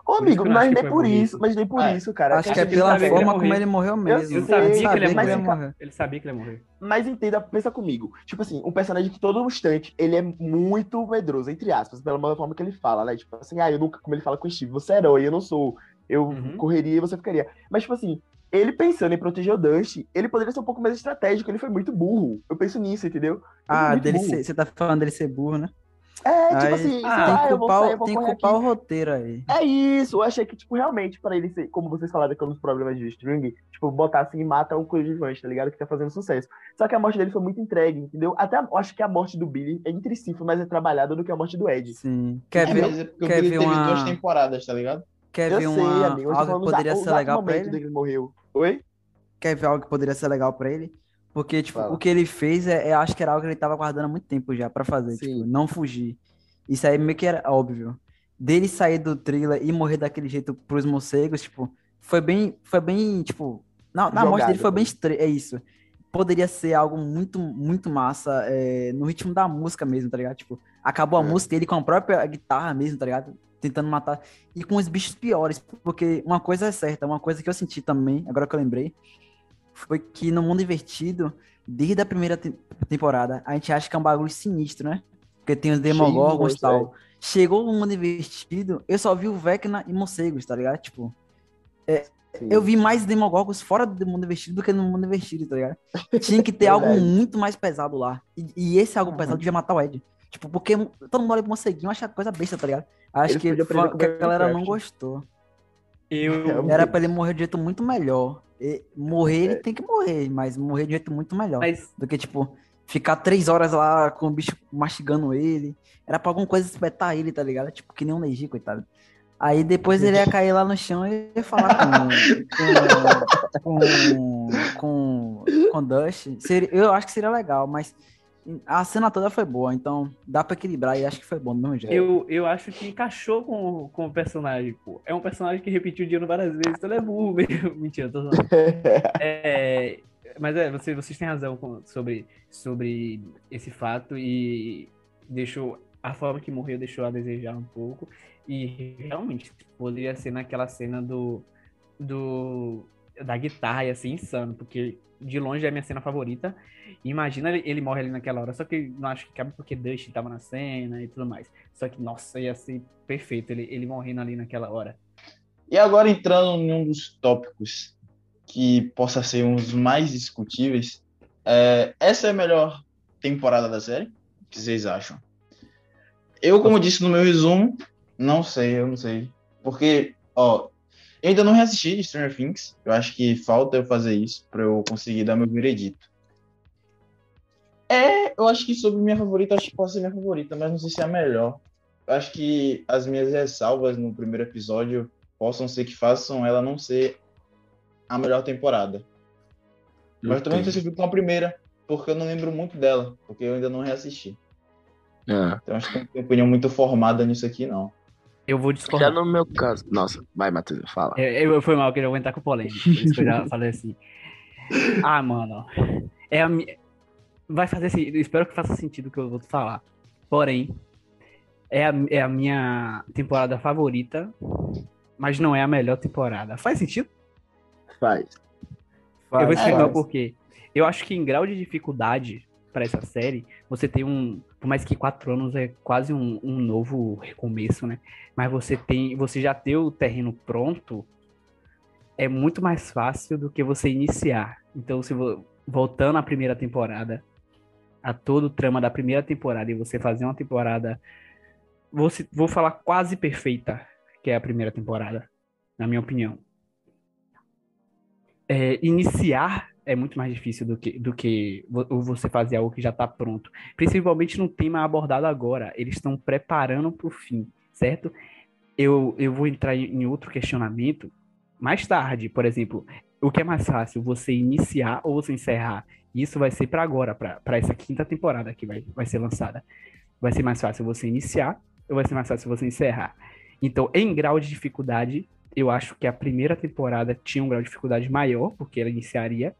Ô, amigo, mas nem por isso, mas nem por isso, cara. Acho que é pela forma como ele morreu mesmo. Eu sabia, que ele ia morrer. Ele sabia que ele ia morrer. Mas entenda, pensa comigo. Tipo assim, um personagem que todo instante, ele é muito medroso, entre aspas, pela forma que ele fala, né? Tipo assim, ah, eu nunca, como ele fala com o Steve, você é herói, eu não sou. Eu uhum. correria e você ficaria. Mas, tipo assim, ele pensando em proteger o Dust, ele poderia ser um pouco mais estratégico, ele foi muito burro. Eu penso nisso, entendeu? Ele ah, dele ser, você tá falando dele ser burro, né? É, tipo aí, assim, ah, tem que culpar, sair, tem que culpar o roteiro aí. É isso, eu achei que, tipo, realmente, pra ele ser, como vocês falaram que é um dos problemas de string, tipo, botar assim e mata o coadjuvante, tá ligado? Que tá fazendo sucesso. Só que a morte dele foi muito entregue, entendeu? Até eu acho que a morte do Billy é entre si, foi mais é trabalhada do que a morte do Ed. Sim. Quer é, ver, mas é porque quer o Billy ver teve uma... duas temporadas, tá ligado? Quer eu ver sei, uma... amigo, algo que poderia ser legal pra ele? Dele morreu. Oi? quer ver algo que poderia ser legal para ele. Porque, tipo, Fala. o que ele fez, é, é, acho que era algo que ele tava guardando há muito tempo já para fazer, Sim. tipo, não fugir. Isso aí meio que era óbvio. Dele sair do thriller e morrer daquele jeito pros morcegos, tipo, foi bem, foi bem, tipo, na, na morte dele foi bem estranho, é isso. Poderia ser algo muito, muito massa é, no ritmo da música mesmo, tá ligado? Tipo, acabou a é. música ele com a própria guitarra mesmo, tá ligado? Tentando matar. E com os bichos piores, porque uma coisa é certa, uma coisa que eu senti também, agora que eu lembrei, foi que no mundo invertido, desde a primeira te temporada, a gente acha que é um bagulho sinistro, né? Porque tem os Demogorgons e tal. É. Chegou o mundo invertido, eu só vi o Vecna e morcegos, tá ligado? Tipo, é, eu vi mais Demogorgons fora do mundo invertido do que no mundo invertido, tá ligado? Tinha que ter algo muito mais pesado lá. E, e esse algo uhum. pesado devia matar o Ed. Tipo, porque todo mundo olha pro morceguinho acha coisa besta, tá ligado? Acho que, que a galera não gostou. Eu... Era pra ele morrer de jeito muito melhor. Morrer, ele é. tem que morrer, mas morrer de jeito muito melhor. Mas... Do que, tipo, ficar três horas lá com o bicho mastigando ele. Era pra alguma coisa espetar ele, tá ligado? Tipo, que nem um Neji, coitado. Aí depois ele ia cair lá no chão e ia falar com. com. com. com Dust. Seria, eu acho que seria legal, mas a cena toda foi boa, então dá pra equilibrar e acho que foi bom do mesmo jeito. Eu, eu acho que encaixou com, com o personagem, pô. É um personagem que repetiu o dia várias vezes, então ele é burro mesmo. Mentira, tô falando. é, mas é, vocês, vocês têm razão com, sobre, sobre esse fato e deixou. A forma que morreu deixou a desejar um pouco. E realmente, poderia ser naquela cena do. do da guitarra, ia ser insano, porque de longe é a minha cena favorita. Imagina ele, ele, morre ali naquela hora, só que não acho que cabe porque Dust tava na cena e tudo mais. Só que, nossa, ia ser perfeito ele, ele morrendo ali naquela hora. E agora entrando em um dos tópicos que possa ser um dos mais discutíveis, é, essa é a melhor temporada da série? O que vocês acham? Eu, como disse no meu resumo, não sei, eu não sei. Porque, ó, eu ainda não reassisti Stranger Things. Eu acho que falta eu fazer isso para eu conseguir dar meu veredito. É, eu acho que sobre minha favorita, acho que pode ser minha favorita, mas não sei se é a melhor. acho que as minhas ressalvas no primeiro episódio possam ser que façam ela não ser a melhor temporada. Mas eu também não sei se eu fico com a primeira, porque eu não lembro muito dela, porque eu ainda não reassisti. É. Então acho que não tenho opinião muito formada nisso aqui, não. Eu vou Já discordar. no meu caso. Nossa, vai, Matheus, fala. Eu, eu foi mal, que eu vou entrar com polêmica. Por isso que eu já falei assim. Ah, mano. É a mi... Vai fazer sentido. Espero que faça sentido o que eu vou te falar. Porém, é a, é a minha temporada favorita, mas não é a melhor temporada. Faz sentido? Faz. Eu vou explicar o faz. porquê. Eu acho que em grau de dificuldade para essa série, você tem um. Por mais que quatro anos é quase um, um novo recomeço, né? Mas você tem. Você já ter o terreno pronto é muito mais fácil do que você iniciar. Então, se vo- voltando à primeira temporada, a todo o trama da primeira temporada, e você fazer uma temporada. Vou, vou falar quase perfeita, que é a primeira temporada, na minha opinião é, iniciar é muito mais difícil do que, do que vo- você fazer algo que já está pronto. Principalmente no tema abordado agora. Eles estão preparando para o fim, certo? Eu, eu vou entrar em outro questionamento mais tarde. Por exemplo, o que é mais fácil, você iniciar ou você encerrar? Isso vai ser para agora, para essa quinta temporada que vai, vai ser lançada. Vai ser mais fácil você iniciar ou vai ser mais fácil você encerrar? Então, em grau de dificuldade, eu acho que a primeira temporada tinha um grau de dificuldade maior, porque ela iniciaria.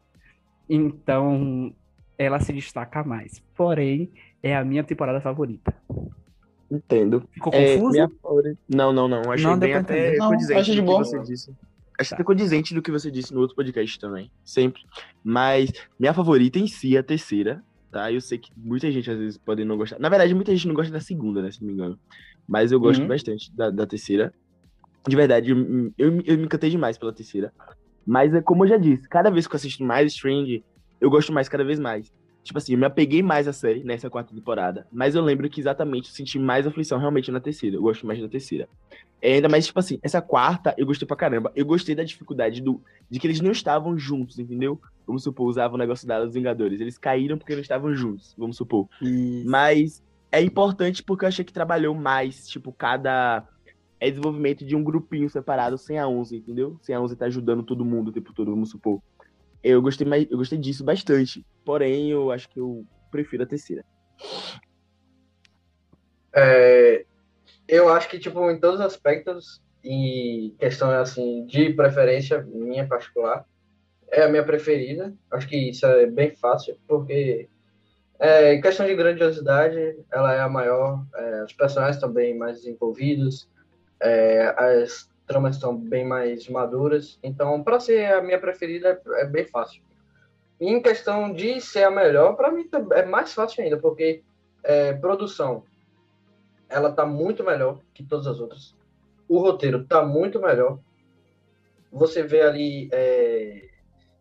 Então, ela se destaca mais. Porém, é a minha temporada favorita. Entendo. Ficou É, confuso? minha Não, não, não. Achei Não, bem até. Não, condizente achei de do que você disse. Achei até condizente do que você disse no outro podcast também. Sempre. Mas minha favorita em si é a terceira, tá? Eu sei que muita gente às vezes pode não gostar. Na verdade, muita gente não gosta da segunda, né? Se não me engano. Mas eu gosto Uhum. bastante da, da terceira. De verdade, eu, eu, eu me encantei demais pela terceira. Mas é como eu já disse, cada vez que eu assisto mais Strange, eu gosto mais cada vez mais. Tipo assim, eu me apeguei mais à série nessa quarta temporada. Mas eu lembro que exatamente eu senti mais aflição realmente na terceira. Eu gosto mais da terceira. É, ainda mais, tipo assim, essa quarta eu gostei pra caramba. Eu gostei da dificuldade do, de que eles não estavam juntos, entendeu? Vamos supor, usavam o negócio da dos Vingadores. Eles caíram porque não estavam juntos, vamos supor. E Mas é importante porque eu achei que trabalhou mais, tipo, cada é desenvolvimento de um grupinho separado sem a 11, entendeu? Sem a 11 tá ajudando todo mundo o tempo todo, vamos supor. Eu gostei, mais, eu gostei disso bastante. Porém, eu acho que eu prefiro a terceira. É, eu acho que, tipo, em todos os aspectos, e questão assim, de preferência minha particular, é a minha preferida. Acho que isso é bem fácil, porque é, em questão de grandiosidade, ela é a maior, é, os personagens bem mais desenvolvidos, é, as tramas estão bem mais maduras, então, para ser a minha preferida, é, é bem fácil. E em questão de ser a melhor, para mim é mais fácil ainda, porque é, produção, ela tá muito melhor que todas as outras. O roteiro tá muito melhor. Você vê ali é,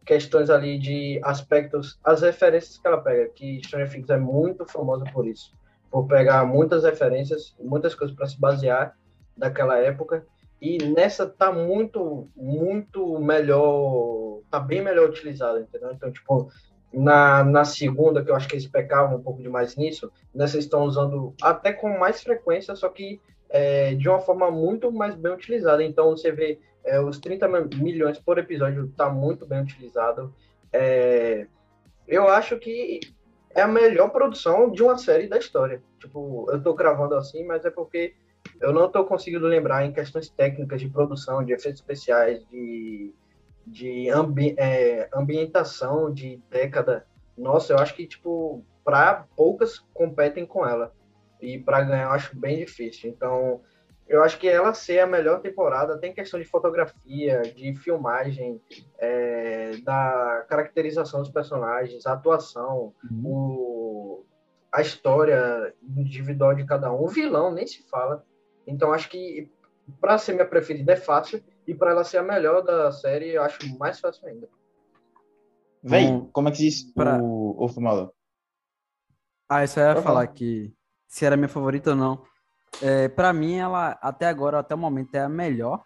questões ali de aspectos, as referências que ela pega, que Stranger Things é muito famosa por isso, por pegar muitas referências, muitas coisas para se basear daquela época. E nessa tá muito, muito melhor, tá bem melhor utilizada, entendeu? Então, tipo, na, na segunda, que eu acho que eles pecavam um pouco demais nisso, nessa estão usando até com mais frequência, só que é, de uma forma muito mais bem utilizada. Então, você vê é, os 30 milhões por episódio tá muito bem utilizado. É, eu acho que é a melhor produção de uma série da história. Tipo, eu tô gravando assim, mas é porque eu não tô conseguindo lembrar em questões técnicas de produção, de efeitos especiais, de, de ambi é, ambientação de década. Nossa, eu acho que, tipo, para poucas competem com ela. E para ganhar eu acho bem difícil. Então, eu acho que ela ser a melhor temporada tem questão de fotografia, de filmagem, é, da caracterização dos personagens, a atuação, o, a história individual de cada um. O vilão nem se fala. Então, acho que para ser minha preferida é fácil. E para ela ser a melhor da série, eu acho mais fácil ainda. Véi, Bom, como é que diz pra- o, o Fumador? Ah, isso eu ia falar falar. que se era minha favorita ou não. É, para mim, ela até agora, até o momento, é a melhor,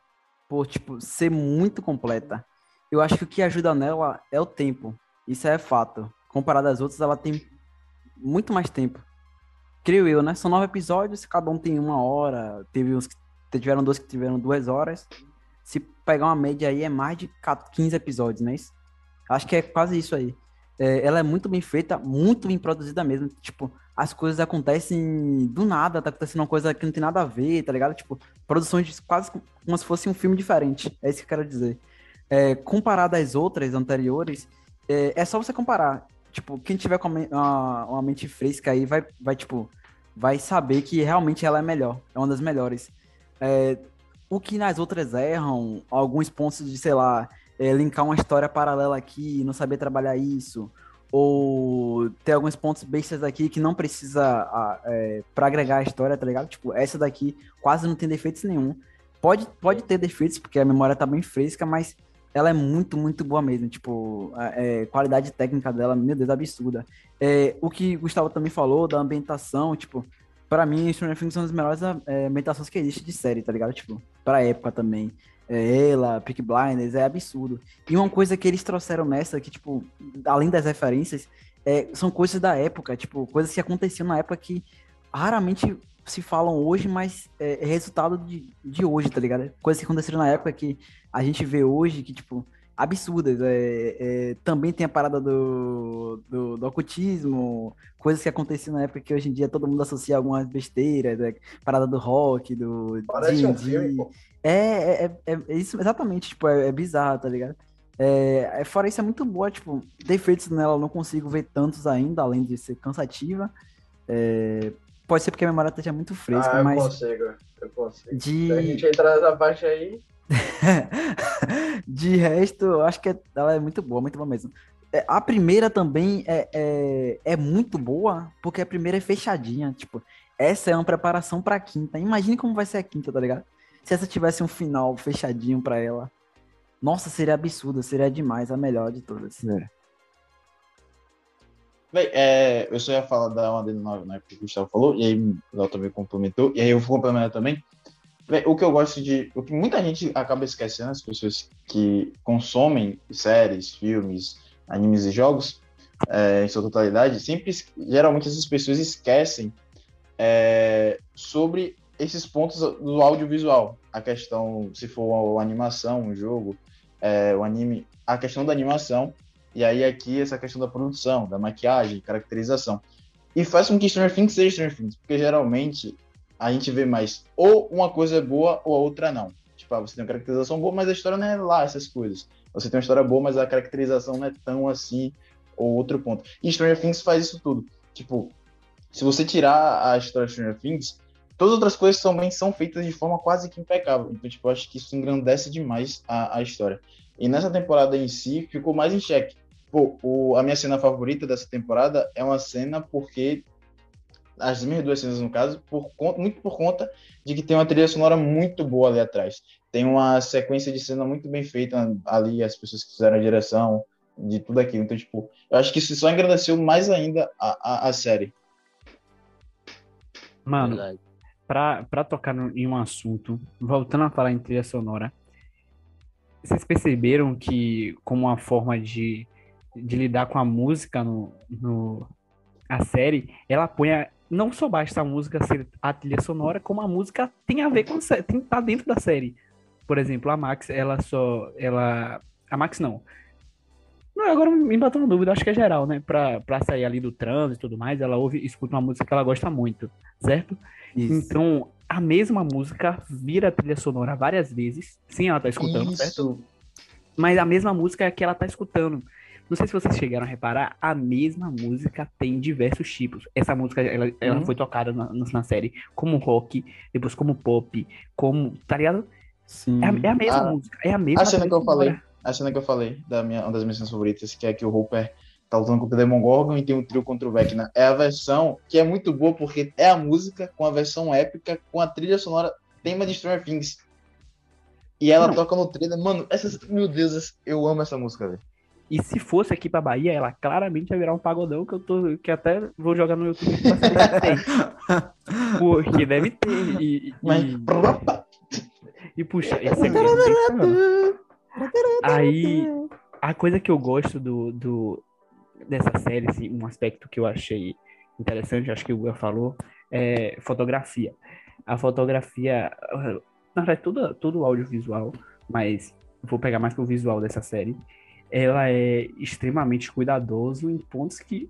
por tipo, ser muito completa. Eu acho que o que ajuda nela é o tempo. Isso é fato. Comparado às outras, ela tem muito mais tempo. Creio eu, né? São nove episódios, cada um tem uma hora. Teve uns que tiveram dois que tiveram duas horas. Se pegar uma média aí, é mais de 15 episódios, né? Acho que é quase isso aí. É, ela é muito bem feita, muito bem produzida mesmo. Tipo, as coisas acontecem do nada, tá acontecendo uma coisa que não tem nada a ver, tá ligado? Tipo, produções quase como se fosse um filme diferente. É isso que eu quero dizer. É, comparado às outras anteriores, é, é, só você comparar. Tipo, quem tiver com uma, uma, mente fresca aí vai, vai, tipo, vai saber que realmente ela é melhor. É uma das melhores. É, o que nas outras erram, alguns pontos de, sei lá, é, linkar uma história paralela aqui, não saber trabalhar isso, ou ter alguns pontos bestas aqui que não precisa é, para agregar a história, tá ligado? Tipo, essa daqui quase não tem defeitos nenhum. Pode, pode ter defeitos, porque a memória tá bem fresca, mas ela é muito, muito boa mesmo. Tipo, a é, qualidade técnica dela, meu Deus, absurda. É, o que o Gustavo também falou da ambientação, tipo, para mim, Stranger Things são as melhores é, ambientações que existe de série, tá ligado? Tipo, pra época também é, ela, Peak Blinders, é absurdo. E uma coisa que eles trouxeram nessa, que, tipo, além das referências, é, são coisas da época, tipo, coisas que aconteciam na época que raramente se falam hoje, mas é, é resultado de, de hoje, tá ligado? Coisas que aconteceram na época que a gente vê hoje, que, tipo, absurdas. É, é, também tem a parada do, do, do, ocultismo, coisas que aconteciam na época que hoje em dia todo mundo associa algumas besteiras, é, parada do rock, do Parece um filme, pô. É, é, é, é, isso exatamente, tipo, é, é bizarro, tá ligado? É, fora isso, é muito boa, tipo, defeitos nela eu não consigo ver tantos ainda, além de ser cansativa. É, pode ser porque a memória esteja muito fresca, ah, eu mas. Consigo, eu consigo. De... Se a gente entrar nessa parte aí. de resto, eu acho que ela é muito boa, muito boa mesmo. A primeira também é, é, é muito boa, porque a primeira é fechadinha. Tipo, essa é uma preparação pra quinta. Imagine como vai ser a quinta, tá ligado? Se essa tivesse um final fechadinho para ela, nossa, seria absurdo, seria demais, a melhor de todas. É. Bem, é, eu só ia falar da uma dele nova, né, que o Gustavo falou, e aí o Léo também complementou, e aí eu vou complementar também. O que eu gosto de. O que muita gente acaba esquecendo, as pessoas que consomem séries, filmes, animes e jogos, é, em sua totalidade, sempre, geralmente essas pessoas esquecem é, sobre esses pontos do audiovisual. A questão, se for a animação, um jogo, é, o anime, a questão da animação, e aí aqui essa questão da produção, da maquiagem, caracterização. E faz com que Stranger Things seja Stranger Things, porque geralmente a gente vê mais ou uma coisa é boa ou a outra não. Tipo, ah, você tem uma caracterização boa, mas a história não é lá essas coisas. Você tem uma história boa, mas a caracterização não é tão assim, ou outro ponto. E Stranger Things faz isso tudo. Tipo, se você tirar a história de Stranger Things, Todas as outras coisas também são feitas de forma quase que impecável. Então, tipo, eu acho que isso engrandece demais a, a história. E nessa temporada em si, ficou mais em xeque. Pô, o, a minha cena favorita dessa temporada é uma cena porque. As minhas duas cenas, no caso, por conta, muito por conta de que tem uma trilha sonora muito boa ali atrás. Tem uma sequência de cena muito bem feita ali, as pessoas que fizeram a direção, de tudo aquilo. Então, tipo, eu acho que isso só engrandeceu mais ainda a, a, a série. Mano, Verdade para tocar no, em um assunto, voltando a falar em trilha sonora, vocês perceberam que, como uma forma de, de lidar com a música no, no a série, ela põe a, não só basta a música ser a trilha sonora, como a música tem a ver com tem tá dentro da série. Por exemplo, a Max, ela só ela a Max não. Não, agora me bateu uma dúvida, acho que é geral, né? Pra, pra sair ali do trânsito e tudo mais, ela ouve, escuta uma música que ela gosta muito, certo? Isso. Então, a mesma música vira trilha sonora várias vezes, sem ela tá escutando, Isso. certo? Mas a mesma música é que ela tá escutando. Não sei se vocês chegaram a reparar, a mesma música tem diversos tipos. Essa música, ela, ela uhum. foi tocada na, na, série como rock, depois como pop, como, tá ligado? Sim. É, a, é a mesma a, música, é a mesma A cena que eu falei, a cena que eu falei, da minha, uma das minhas cenas favoritas, que é que o Hooper tá lutando contra o Demogorgon e tem um trio contra o Vecna. É a versão que é muito boa porque é a música com a versão épica, com a trilha sonora, tema de Stranger Things. E ela Não. toca no trailer. Mano, essas, meu Deus, eu amo essa música, velho. E se fosse aqui pra Bahia, ela claramente ia virar um pagodão que eu tô. que até vou jogar no YouTube pra. Porque deve ter. E, Mas... e, e puxa, esse é Aí, a coisa que eu gosto do, do, dessa série, assim, um aspecto que eu achei interessante, acho que o Guga falou, é, fotografia. A fotografia, na verdade, tudo, tudo audiovisual, mas vou pegar mais pro visual dessa série. Ela é extremamente cuidadoso em pontos que,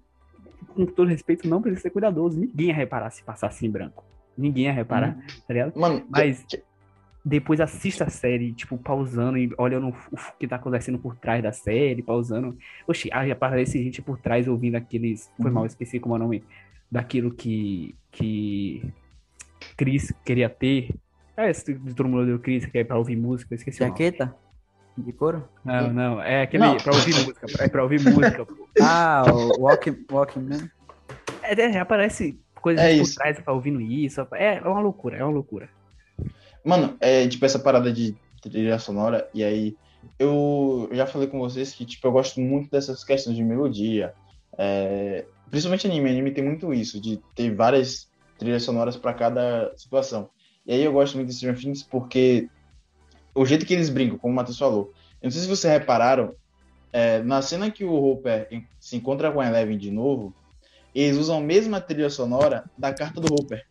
com todo respeito, não precisa ser cuidadoso. Ninguém ia reparar se passasse em branco. Ninguém ia reparar, tá ligado? Mano, Mas depois assista a série, tipo, pausando e olhando o que tá acontecendo por trás da série, pausando. Oxi, aí aparece gente por trás ouvindo aqueles. Foi mal, esqueci como é o nome. Daquilo que. que. Chris queria ter. É, todo mundo deu Chris, que é pra ouvir música, eu esqueci. Jaqueta? De couro? Não, não, é aquele Não. pra ouvir música, é pra ouvir música. pô. Ah, o Walking, walking Man. É, é, aparece coisas É por isso. trás pra ouvindo isso. É, é uma loucura, é uma loucura. Mano, é tipo essa parada de trilha sonora, e aí eu já falei com vocês que tipo, eu gosto muito dessas questões de melodia. é, principalmente anime, anime tem muito isso, de ter várias trilhas sonoras para cada situação. E aí eu gosto muito de Stranger Things porque o jeito que eles brincam, como o Matheus falou. Eu não sei se vocês repararam, é, na cena que o Hopper en- se encontra com a Eleven de novo, eles usam a mesma trilha sonora da carta do Hopper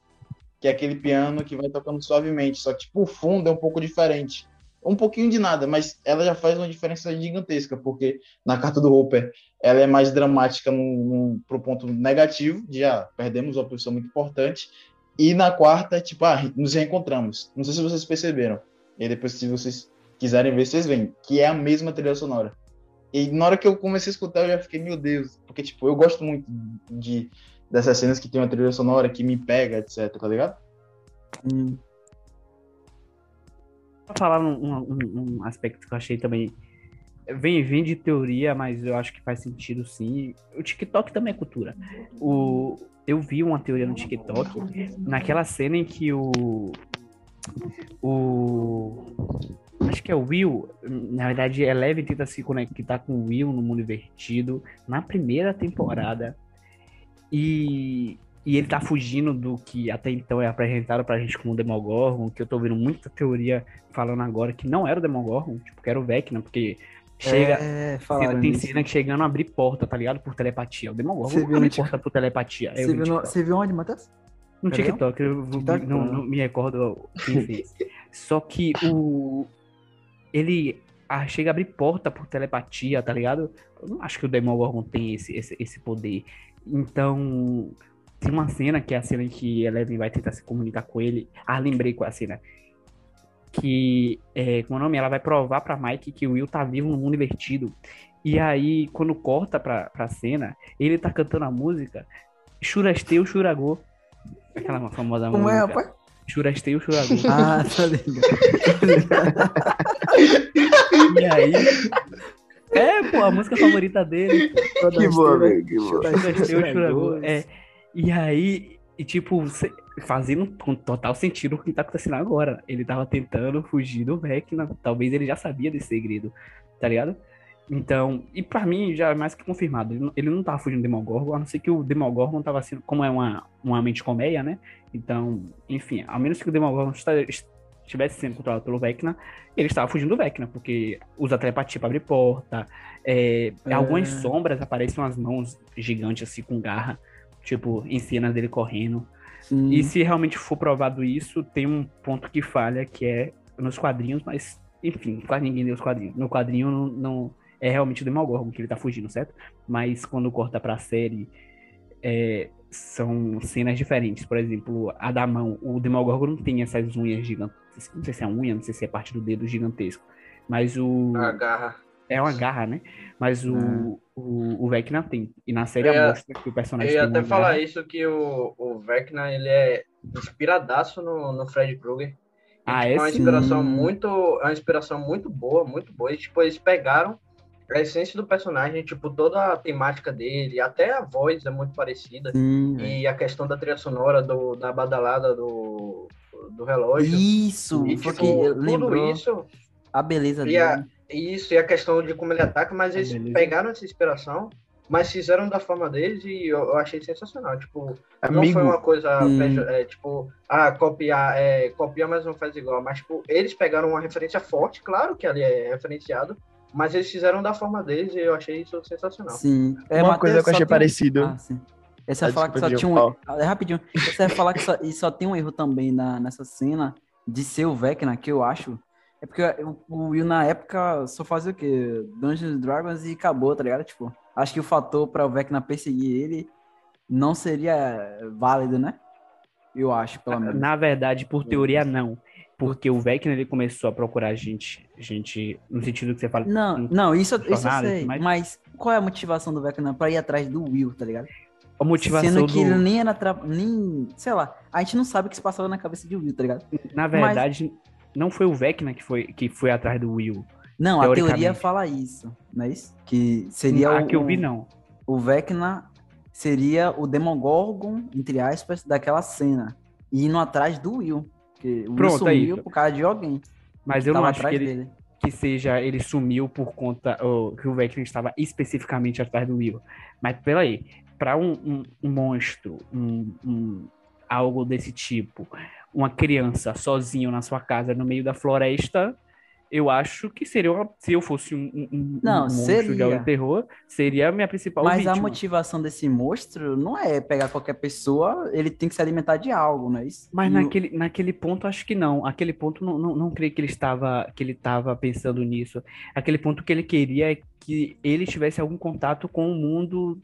que é aquele piano que vai tocando suavemente, só que tipo, o fundo é um pouco diferente. Um pouquinho de nada, mas ela já faz uma diferença gigantesca, porque na carta do Hopper ela é mais dramática no, no, pro ponto negativo, de ah, perdemos uma pessoa muito importante, e na quarta, tipo, ah, nos reencontramos. Não sei se vocês perceberam. E depois, se vocês quiserem ver, vocês veem, que é a mesma trilha sonora. E na hora que eu comecei a escutar, eu já fiquei, meu Deus, porque tipo, eu gosto muito de dessas cenas que tem uma trilha sonora que me pega, etc, tá ligado? Hum, Pra falar um, um- um aspecto que eu achei também. Vem, vem de teoria, mas eu acho que faz sentido sim. O TikTok também é cultura. O, eu vi uma teoria no TikTok, naquela cena em que o. O. Acho que é o Will. Na verdade, Eleven tenta se conectar com o Will no mundo invertido na primeira temporada. E, e ele tá fugindo do que até então é apresentado pra gente como o Demogorgon, que eu tô vendo muita teoria falando agora que não era o Demogorgon, tipo, que era o Vecna, porque chega. É, cena- falaram tem cena que chegando a abrir porta, tá ligado? Por telepatia. O Demogorgon Você não viu abre porta por telepatia. É Você viu, no, você viu onde, Matheus? No Perdão? TikTok, eu TikTok? não, não me recordo quem fez. Só que o. Ele ah, chega a abrir porta por telepatia, tá ligado? Eu não acho que o Demogorgon tem esse, esse, esse poder. Então. Tem uma cena que é a cena em que Eleven vai tentar se comunicar com ele. Ah, lembrei qual é a cena. Que, é, como é o nome? Ela vai provar pra Mike que o Will tá vivo no mundo invertido. E aí, quando corta pra, pra cena, ele tá cantando a música Churasteu Churagô. Aquela famosa Como é, música. rapaz? Churasteu Churagô. Ah, tá ligado. e aí. É, pô, a música favorita dele. pô. Que boa, velho, que boa. Churasteu Churagô. É. E aí, e tipo, fazendo com total sentido o que tá acontecendo agora. Ele tava tentando fugir do Vecna. Talvez ele já sabia desse segredo, tá ligado? Então, e pra mim já é mais que confirmado. Ele não, ele não tava fugindo do Demogorgon, a não ser que o Demogorgon tava sendo, como é uma, uma mente colmeia, né? Então, enfim, a menos que o Demogorgon estivesse sendo controlado pelo Vecna, ele estava fugindo do Vecna, porque usa telepatia pra abrir porta. é, É. Algumas sombras aparecem umas mãos gigantes assim com garra, tipo, em cenas dele correndo. Sim. E se realmente for provado isso, tem um ponto que falha, que é nos quadrinhos, mas, enfim, quase ninguém leu os quadrinhos. No quadrinho não, não- é realmente o Demogorgon que ele tá fugindo, certo? Mas quando corta pra série, é, são cenas diferentes. Por exemplo, a da mão, o Demogorgon não tem essas unhas gigantes. Não sei se é unha, não sei se é parte do dedo gigantesco. Mas o. A garra. É uma garra, né? Mas o, É. o, o Vecna tem. E na série Eu ia- mostra que o Eu personagem ia tem até falar garra. isso, que o, o Vecna, ele é inspiradaço no, no Fred Krueger. Ah, tipo, é é uma sim? inspiração muito, é uma inspiração muito boa, muito boa. E, tipo, eles pegaram a essência do personagem, tipo, toda a temática dele, até a voz é muito parecida. Sim. E a questão da trilha sonora, do, da badalada do, do relógio. Isso, E, tipo, tudo isso, a beleza E a- dele. isso, e a questão de como ele ataca, mas eles Beleza. pegaram essa inspiração, mas fizeram da forma deles e eu, eu achei sensacional. Tipo, não Amigo, foi uma coisa, Hum. é, tipo, ah, copiar, é, copiar, mas não faz igual. Mas, tipo, eles pegaram uma referência forte, claro que ali é referenciado, mas eles fizeram da forma deles e eu achei isso sensacional. Sim. É, uma coisa que eu achei tem- parecido. Ah, sim. Vai Ah, falar que só desculpa, tinha um. É rapidinho. Esse vai falar que só, e só tem um erro também na, nessa cena de ser o Vecna, que eu acho. É porque o, o Will na época só fazia o quê? Dungeons and Dragons e acabou, tá ligado? Tipo, acho que o fator pra o Vecna perseguir ele não seria válido, né? Eu acho, pelo menos. Na verdade, por teoria, não. Porque o Vecna ele começou a procurar gente, gente no sentido que você fala. Não, não, isso, isso eu sei. mas- Mas... qual é a motivação do Vecna pra ir atrás do Will, tá ligado? A motivação Sendo do. que ele nem era. Tra... Nem. Sei lá. A gente não sabe o que se passava na cabeça de Will, tá ligado? Na verdade, não foi o Vecna que foi, que foi atrás do Will. Não, a teoria fala isso, não é isso? Que seria a o, que eu vi, não. o Vecna seria o Demogorgon, entre aspas, daquela cena. E indo atrás do Will. Porque o Pronto, aí. sumiu por causa de alguém. Mas eu não acho que ele, que seja ele sumiu por conta ou, que o Vecna estava especificamente atrás do Will. Mas peraí, para um, um, um monstro, um, um- algo desse tipo, uma criança sozinho na sua casa no meio da floresta, eu acho que seria uma, se eu fosse um, um- Não, um monstro seria. de terror, seria a minha principal Mas vítima. a motivação desse monstro não é pegar qualquer pessoa, ele tem que se alimentar de algo, não é isso? Mas naquele, naquele ponto, acho que não. Aquele ponto, não, não, não creio que ele estava que ele estava pensando nisso. Aquele ponto que ele queria é que ele tivesse algum contato com o mundo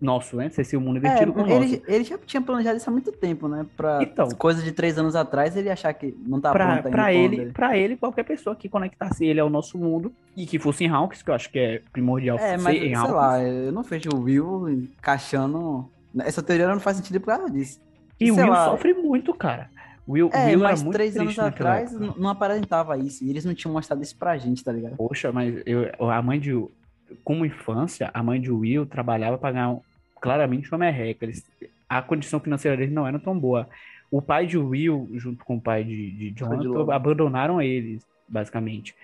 nosso, né? Se esse o mundo É, invertido com o nosso. ele, ele já tinha planejado isso há muito tempo, né? Pra Então. coisa de três anos atrás, ele achar que não tá Pra, pronto pra ele, pra ele, qualquer pessoa que conectasse ele ao nosso mundo e que fosse em Hawks, que eu acho que é primordial É, mas sei Hawks. lá, eu não vejo o Will encaixando. Essa teoria não faz sentido por causa disso. E o Will lá. sofre muito, cara. Will, É, Will mas três anos atrás época. não, aparentava isso. E eles não tinham mostrado isso pra gente, tá ligado? Poxa, mas eu, a mãe de. Como infância, a mãe de Will trabalhava para ganhar claramente uma merreca. Eles, a condição financeira deles não era tão boa. O pai de Will, junto com o pai de, de Jonathan, logo. abandonaram eles, basicamente.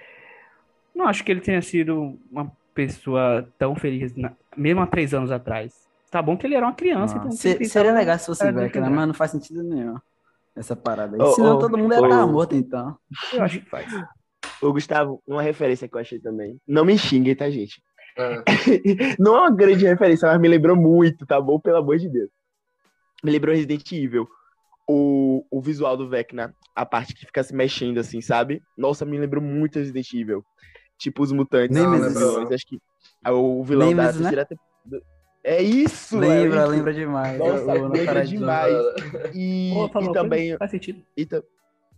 Não acho que ele tenha sido uma pessoa tão feliz, na- mesmo há três anos atrás. Tá bom que ele era uma criança, Ah, então se- seria tava- legal se fosse Vecna, definir. mas não faz sentido nenhum. Essa parada aí. Ô, Senão ô, todo mundo ia ô. estar morto, então. Eu acho que faz. Ô, Gustavo, uma referência que eu achei também. Não me xinguem, tá, gente? Ah, Não é uma grande referência, mas me lembrou muito, tá bom? Pelo amor de Deus. Me lembrou Resident Evil. O, o visual do Vecna, a parte que fica se mexendo assim, sabe? Nossa, me lembrou muito Resident Evil. Tipo os mutantes. Nemesis. os vilões, acho que é o vilão Nemesis, da né? temporada. É isso! Lembra, é lembra demais. Nossa, Eu- eu não lembra demais. E, Pô, e também faz, sentido. e,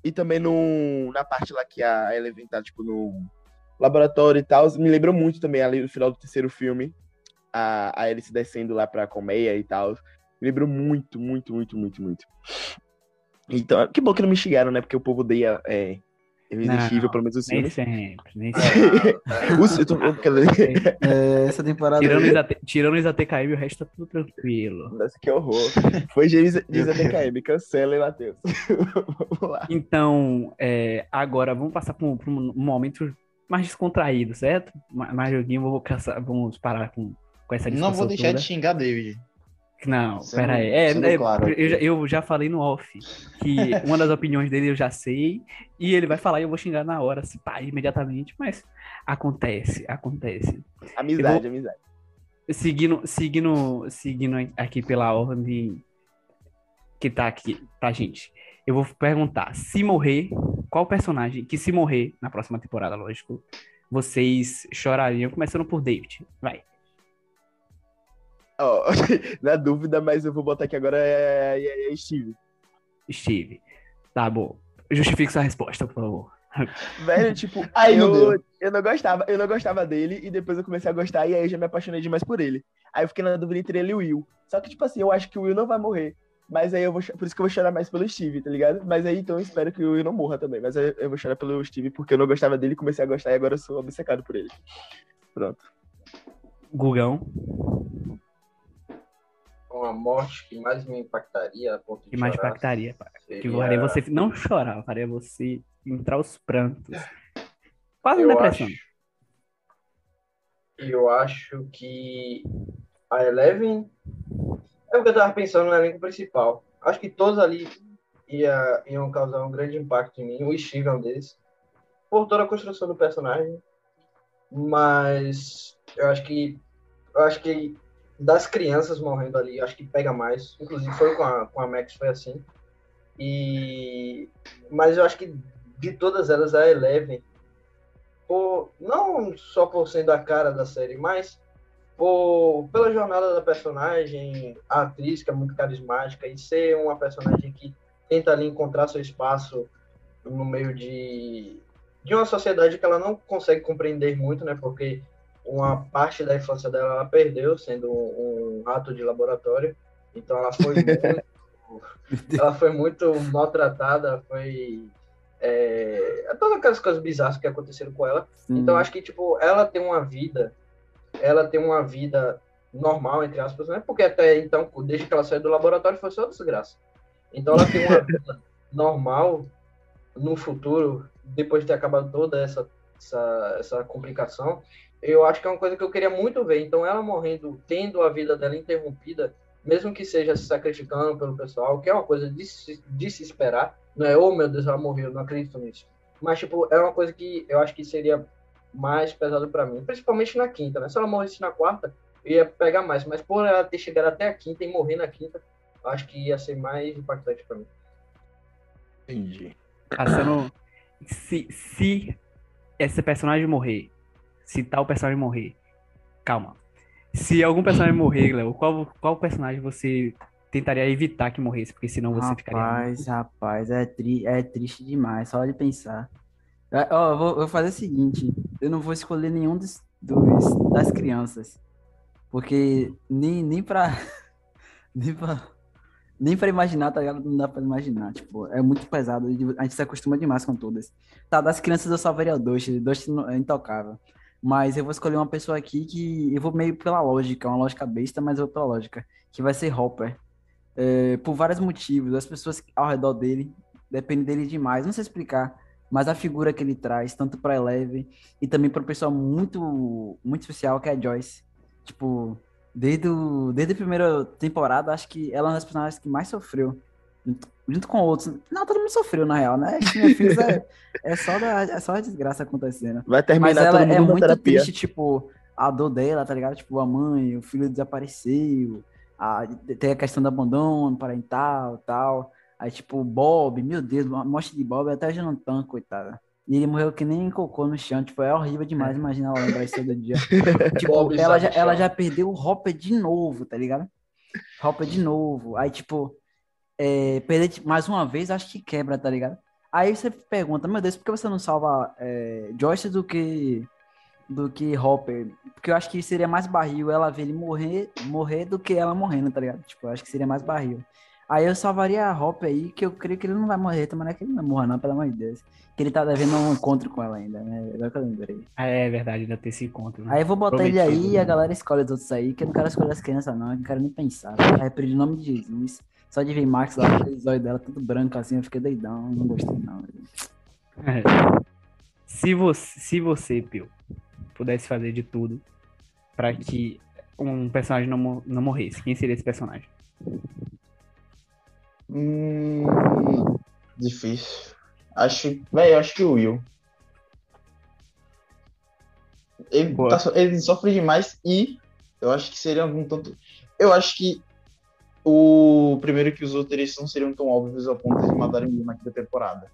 e também no, na parte lá que a Eleven tá, tipo, no laboratório e tal, me lembrou muito também ali no final do terceiro filme, a, a Alice descendo lá pra colmeia e tal. Me lembrou muito, muito, muito, muito, muito. Então, que bom que não me xingaram, né? Porque o povo odeia é, Resident Evil, pelo menos os Nem sempre, nem sempre. Os- eu tô- É, essa temporada. Tirando aí- os, AT, tirando os ATKM, o resto tá tudo tranquilo. Nossa, que horror. Foi James diz a DKM, cancela, hein, Matheus. Vamos lá. Então, é, agora vamos passar para um, um momento mais descontraído, certo? Ma- Mais joguinho, vou caçar- vamos parar com, com essa discussão Não vou deixar toda. de xingar David. Não, Sendo- pera aí. É, é, claro eu, já, eu já falei no off que uma das opiniões dele eu já sei e ele vai falar e eu vou xingar na hora, se pá, imediatamente, mas acontece, acontece. Amizade, amizade. Seguindo, seguindo, seguindo aqui pela ordem que tá aqui pra gente. Eu vou perguntar, se morrer, qual personagem que se morrer na próxima temporada, lógico, vocês chorariam, começando por David. Vai. Ó, na dúvida, mas eu vou botar aqui agora é, é, é Steve. Steve. Tá bom. Justifique sua resposta, por favor. Velho, tipo, Aí eu, eu não gostava, eu não gostava dele e depois eu comecei a gostar e aí eu já me apaixonei demais por ele. Aí eu fiquei na dúvida entre ele e o Will. Só que, tipo assim, eu acho que o Will não vai morrer. Mas aí eu vou. Por isso que eu vou chorar mais pelo Steve, tá ligado? Mas aí então eu espero que o Will não morra também. Mas aí eu vou chorar pelo Steve porque eu não gostava dele, comecei a gostar e agora eu sou obcecado por ele. Pronto. Gugão. Uma morte que mais me impactaria a ponto de que mais chorar impactaria? seria- Que faria você não chorar, faria você entrar os prantos. Quase uma depressão. acho, eu acho que a Eleven é o que eu tava pensando no elenco principal. Acho que todos ali ia, iam causar um grande impacto em mim. O Steve é um deles. Por toda a construção do personagem. Mas eu acho que eu acho que das crianças morrendo ali, acho que pega mais. Inclusive foi com a, com a Max, foi assim. E... Mas eu acho que de todas elas, a Eleven, por, não só por sendo a cara da série, mas por, pela jornada da personagem, a atriz que é muito carismática e ser uma personagem que tenta ali encontrar seu espaço no meio de, de uma sociedade que ela não consegue compreender muito, né? Porque uma parte da infância dela ela perdeu sendo um, um rato de laboratório. Então ela foi muito, ela foi muito maltratada, foi é, todas aquelas coisas bizarras que aconteceram com ela. Sim. Então acho que tipo ela tem uma vida, ela tem uma vida normal entre aspas, né? Porque até então, desde que ela saiu do laboratório, foi só desgraça. Então ela tem uma vida normal no futuro, depois de ter acabado toda essa, essa, essa complicação. Eu acho que é uma coisa que eu queria muito ver. Então ela morrendo, tendo a vida dela interrompida, mesmo que seja se sacrificando pelo pessoal, que é uma coisa de se, de se esperar, não é, oh meu Deus, ela morreu, não acredito nisso. Mas, tipo, é uma coisa que eu acho que seria mais pesado para mim, principalmente na quinta, né? Se ela morresse na quarta, eu ia pegar mais, mas por ela ter chegado até a quinta e morrer na quinta, acho que ia ser mais impactante para mim. Entendi. Passando. Se, se esse personagem morrer, se tal personagem morrer, calma. Se algum personagem morrer, Léo, qual, qual personagem você tentaria evitar que morresse? Porque senão você rapaz, ficaria. Rapaz, rapaz, é, tri, é triste demais, só de pensar. Ó, eu vou, vou, fazer o seguinte: eu não vou escolher nenhum dos, dos das crianças. Porque nem, nem pra. nem pra nem pra imaginar, tá ligado? Não dá pra imaginar. Tipo, é muito pesado. A gente se acostuma demais com todas. Tá, das crianças eu salvaria o Dost. Dost é intocável. Mas eu vou escolher uma pessoa aqui que eu vou meio pela lógica, uma lógica besta, mas eu vou pela lógica. Que vai ser Hopper. É, por vários motivos. As pessoas ao redor dele dependem dele demais. Não sei explicar. Mas a figura que ele traz, tanto pra Eleven e também para um pessoal muito, muito especial, que é a Joyce. Tipo, Desde, o, desde a primeira temporada, acho que ela é uma das personagens que mais sofreu. Junto, junto com outros. Não, todo mundo sofreu, na real, né? Filhos é, é, só da, é só a desgraça acontecendo. Vai terminar Mas ela é muito terapia. triste, tipo, a dor dela, tá ligado? Tipo, a mãe, o filho desapareceu, a, tem a questão do abandono parental e tal. Aí, tipo, Bob, meu Deus, a morte de Bob até já não tanco, coitada. E ele morreu que nem cocô no chão. Tipo, é horrível demais é. imaginar ela lembrar isso todo dia. tipo, ela já, ela já perdeu o Hopper de novo, tá ligado? Hopper de novo. Aí, tipo, é, perder mais uma vez, acho que quebra, tá ligado? Aí você pergunta, meu Deus, por que você não salva é, Joyce do que do que Hopper? Porque eu acho que seria mais barril ela ver ele morrer, morrer do que ela morrendo, tá ligado? Tipo, eu acho que seria mais barril. Aí eu salvaria a Hopper aí, que eu creio que ele não vai morrer, tomara que ele não morra, não, pelo amor de Deus. Que ele tá devendo um encontro com ela ainda, né? Agora que eu lembrei. Ah, é verdade, ainda tem esse encontro. Né? Aí eu vou botar Prometido, ele aí e a galera escolhe os outros aí, que eu não quero escolher as crianças, não, eu não quero nem pensar. Perdi o nome de Jesus. Só de ver Max lá, aquele zóio dela tudo branco assim, eu fiquei doidão, não gostei não. É. Se você, se você, Pio, pudesse fazer de tudo para que um personagem não, não morresse, quem seria esse personagem? Hum, difícil. Acho, velho, acho que o Will. Ele, tá, ele sofre demais e eu acho que seria algum tanto. Eu acho que o primeiro que os roteiristas não seriam tão óbvios ao ponto de matarem o na quinta temporada.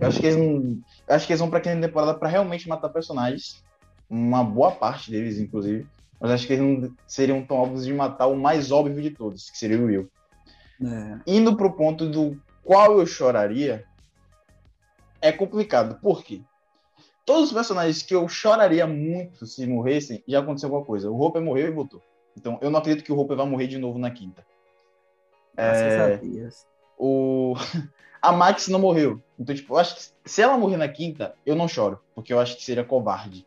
Eu acho que eles não. Acho que eles vão pra quinta temporada pra realmente matar personagens. Uma boa parte deles, inclusive. Mas acho que eles não seriam tão óbvios de matar o mais óbvio de todos, que seria o Will. É. Indo pro ponto do qual eu choraria, é complicado. Por quê? Todos os personagens que eu choraria muito se morressem, já aconteceu alguma coisa. O Hopper morreu e voltou. Então, eu não acredito que o Hopper vai morrer de novo na quinta. É, o... A Max não morreu. Então, tipo, eu acho que se ela morrer na quinta, eu não choro, porque eu acho que seria covarde.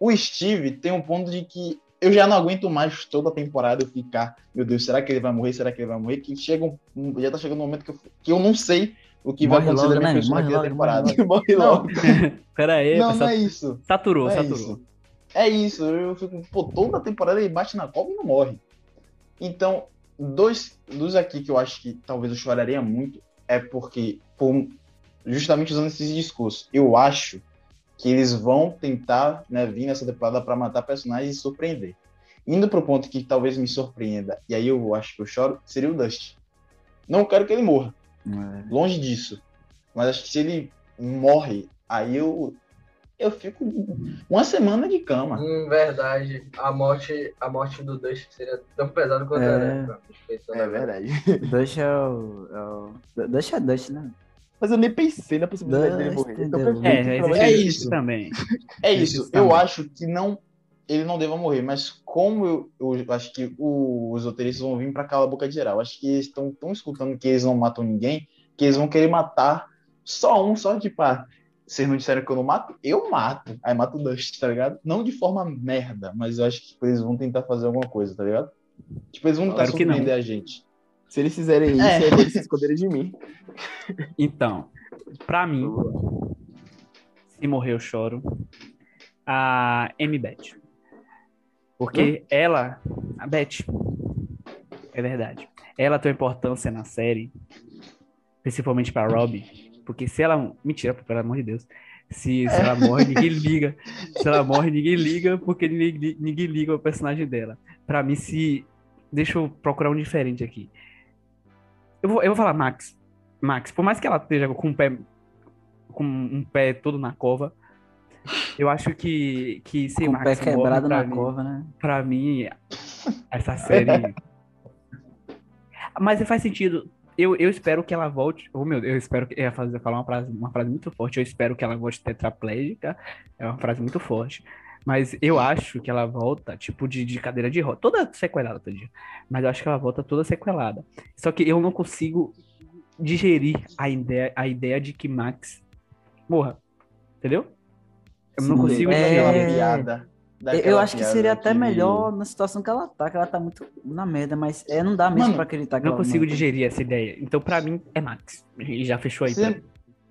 O Steve tem um ponto de que eu já não aguento mais toda a temporada eu ficar, meu Deus, será que ele vai morrer? Será que ele vai morrer? Que chega um, já tá chegando um momento que eu, que eu não sei o que morre vai acontecer logo, na minha né? morre logo, temporada. Morre, morre logo. Pera aí, não, não é isso. Saturou, não é saturou. Isso. É isso, eu fico, pô, toda a temporada ele bate na cobra e não morre. Então, dois, dois aqui que eu acho que talvez eu choraria muito é porque, por, justamente usando esse discurso, eu acho que eles vão tentar né, vir nessa temporada para matar personagens e surpreender. Indo pro ponto que talvez me surpreenda, e aí eu acho que eu choro, seria o Dust. Não quero que ele morra, É. longe disso. Mas acho que se ele morre, aí eu eu fico uma semana de cama. Em verdade, a morte, a morte do Dust seria tão pesada quanto É. a Electra. Pensando É verdade. Dust é o. É o... Dust é Dust, né? Mas eu nem pensei na possibilidade dele Dust, morrer. Então, É, É de existe Deus. isso. também. É isso. também. Eu acho que não ele não deva morrer, mas como eu, eu acho que o- os roteiristas vão vir para calar a boca de geral. Acho que eles estão tão escutando que eles não matam ninguém, que eles vão querer matar só um, só tipo, ah, vocês não disseram que eu não mato? Eu mato. Aí mato o Dust, tá ligado? Não de forma merda, mas eu acho que tipo, eles vão tentar fazer alguma coisa, tá ligado? Tipo, eles vão tentar Claro não. surpreender a gente. Se eles fizerem isso, É. eles se esconderem de mim. Então, pra mim, se morrer eu choro, a Amy Beth. Porque ela, a Beth, é verdade, ela tem uma importância na série, principalmente pra Robbie, porque se ela, mentira, pelo amor de Deus, se, se ela morre, ninguém liga, se ela morre, ninguém liga, porque ninguém, ninguém liga o personagem dela. Pra mim, se, deixa eu procurar um diferente aqui. Eu vou, eu vou falar Max, Max, por mais que ela esteja com um pé com um pé todo na cova, eu acho que que se Com Max pé quebrado na mim, cova, né? Pra mim essa série Mas faz sentido. Eu, eu espero que ela volte. Oh, meu Deus, eu espero que. Eu ia fazer, falar uma frase, uma frase muito forte. Eu espero que ela volte tetraplégica. É uma frase muito forte. Mas eu acho que ela volta, tipo, de, de cadeira de roda. Toda sequelada, todinha. Mas eu acho que ela volta toda sequelada. Só que eu não consigo digerir a ideia, a ideia de que Max morra. Entendeu? Eu não Sim, consigo é- digerir. Eu acho que seria até que- melhor na situação que ela tá, que ela tá muito na merda, mas é, não dá mesmo Mano, pra acreditar que Não ela consigo digerir essa ideia. Então, pra mim, é Max. E já fechou aí. Sempre,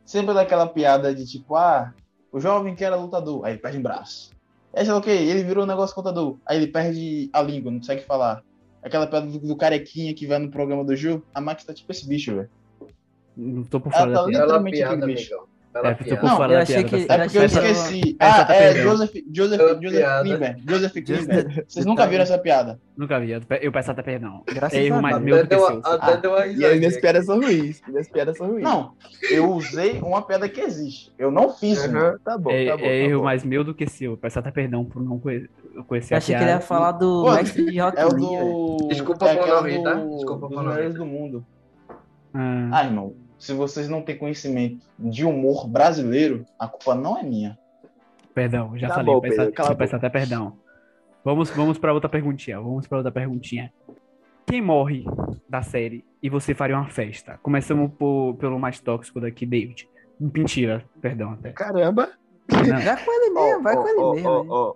sempre daquela piada de tipo, ah, o jovem que era lutador, aí ele perde um braço. Aí sei lá o que, ele virou um negócio contador, aí ele perde a língua, não consegue falar. Aquela piada do, do carequinha que vai no programa do Ju, a Max tá tipo esse bicho, velho. Não tô por Ela fora tá. Bela Literalmente aquele bicho. amigão. Bela É, piada. Não, fora eu da achei piada. que- tá? É porque eu esqueci. essa Ah, tá é. Joseph, Joseph, Joseph piada. Klimber. Joseph Klimber. Vocês nunca viram essa piada? Nunca vi. Eu pe- Eu peço até perdão. Graças É erro a mais Deus. meu do Até que deu, seu. uma- até Ah, deu uma E as minhas piadas são ruins. Minhas piadas são ruins. Não, eu usei uma piada que existe. Eu não fiz. Aham. Tá bom, É, tá bom. é tá erro bom. mais meu do que seu. Eu peço até perdão por não conhe- conhecer Eu a achei que ele piada. ia falar do Pô, Max de Rock É o velho. do. Desculpa é por não rir, tá? Desculpa por dos não rir. do mundo. Ah, Ah, irmão, se vocês não têm conhecimento de humor brasileiro, a culpa não é minha. perdão, já Tá falei. bom, peço, Pedro, peço até perdão. Vamos, vamos pra outra perguntinha. Vamos pra outra perguntinha. Quem morre da série e você faria uma festa? Começamos por- pelo mais tóxico daqui, David. Mentira, perdão até. Caramba. Não, Vai com ele mesmo, vai Ó, com ele ó, mesmo. ó, hein? ó.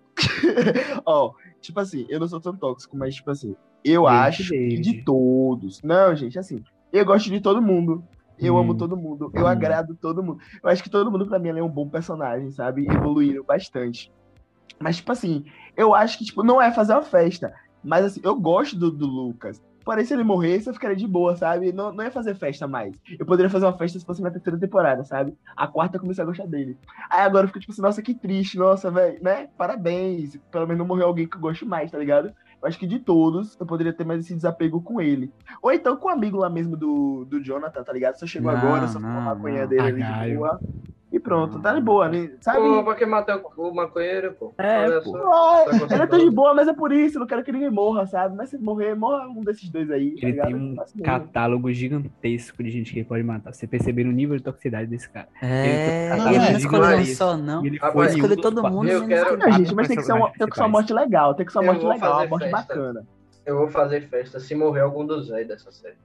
Ó, tipo assim, eu não sou tão tóxico, mas tipo assim, eu David, acho David. de todos. Não, gente, assim, eu gosto de todo mundo. Eu Hum. amo todo mundo, eu Hum. agrado todo mundo. Eu acho que todo mundo, pra mim, é um bom personagem, sabe? Evoluíram bastante. Mas, tipo assim, eu acho que, tipo, não é fazer uma festa. Mas, assim, eu gosto do, do Lucas. Porém, se ele morresse, eu ficaria de boa, sabe? Não, não ia fazer festa mais. Eu poderia fazer uma festa se fosse na terceira temporada, sabe? A quarta eu comecei a gostar dele. Aí agora eu fico tipo assim, nossa, que triste, nossa, velho, né? Parabéns. Pelo menos não morreu alguém que eu gosto mais, tá ligado? Eu acho que de todos, eu poderia ter mais esse desapego com ele. Ou então com o amigo lá mesmo do, do Jonathan, tá ligado? Só chegou Não, agora, só não, a maconha dele ali de boa. E pronto, tá de boa, né? Sabe? Pô, pra que matar o maconheiro, pô? É, Olha pô. só. Ah, ele é tão de boa, mas é por isso, não quero que ninguém morra, sabe? Mas se morrer, morra um desses dois aí. tá Ele ligado? tem um catálogo gigantesco de gente que ele pode matar. Você perceber o nível de toxicidade desse cara. É, Ele- e ele Não, não é, escolheu um só, não. Ele foi escolhe dos todo mundo, Eu quero-. Não, gente, mas tem que, ser uma, tem que ser uma morte legal, tem que ser uma morte legal, uma morte festa. bacana. Eu vou fazer festa se morrer algum dos velhos dessa série.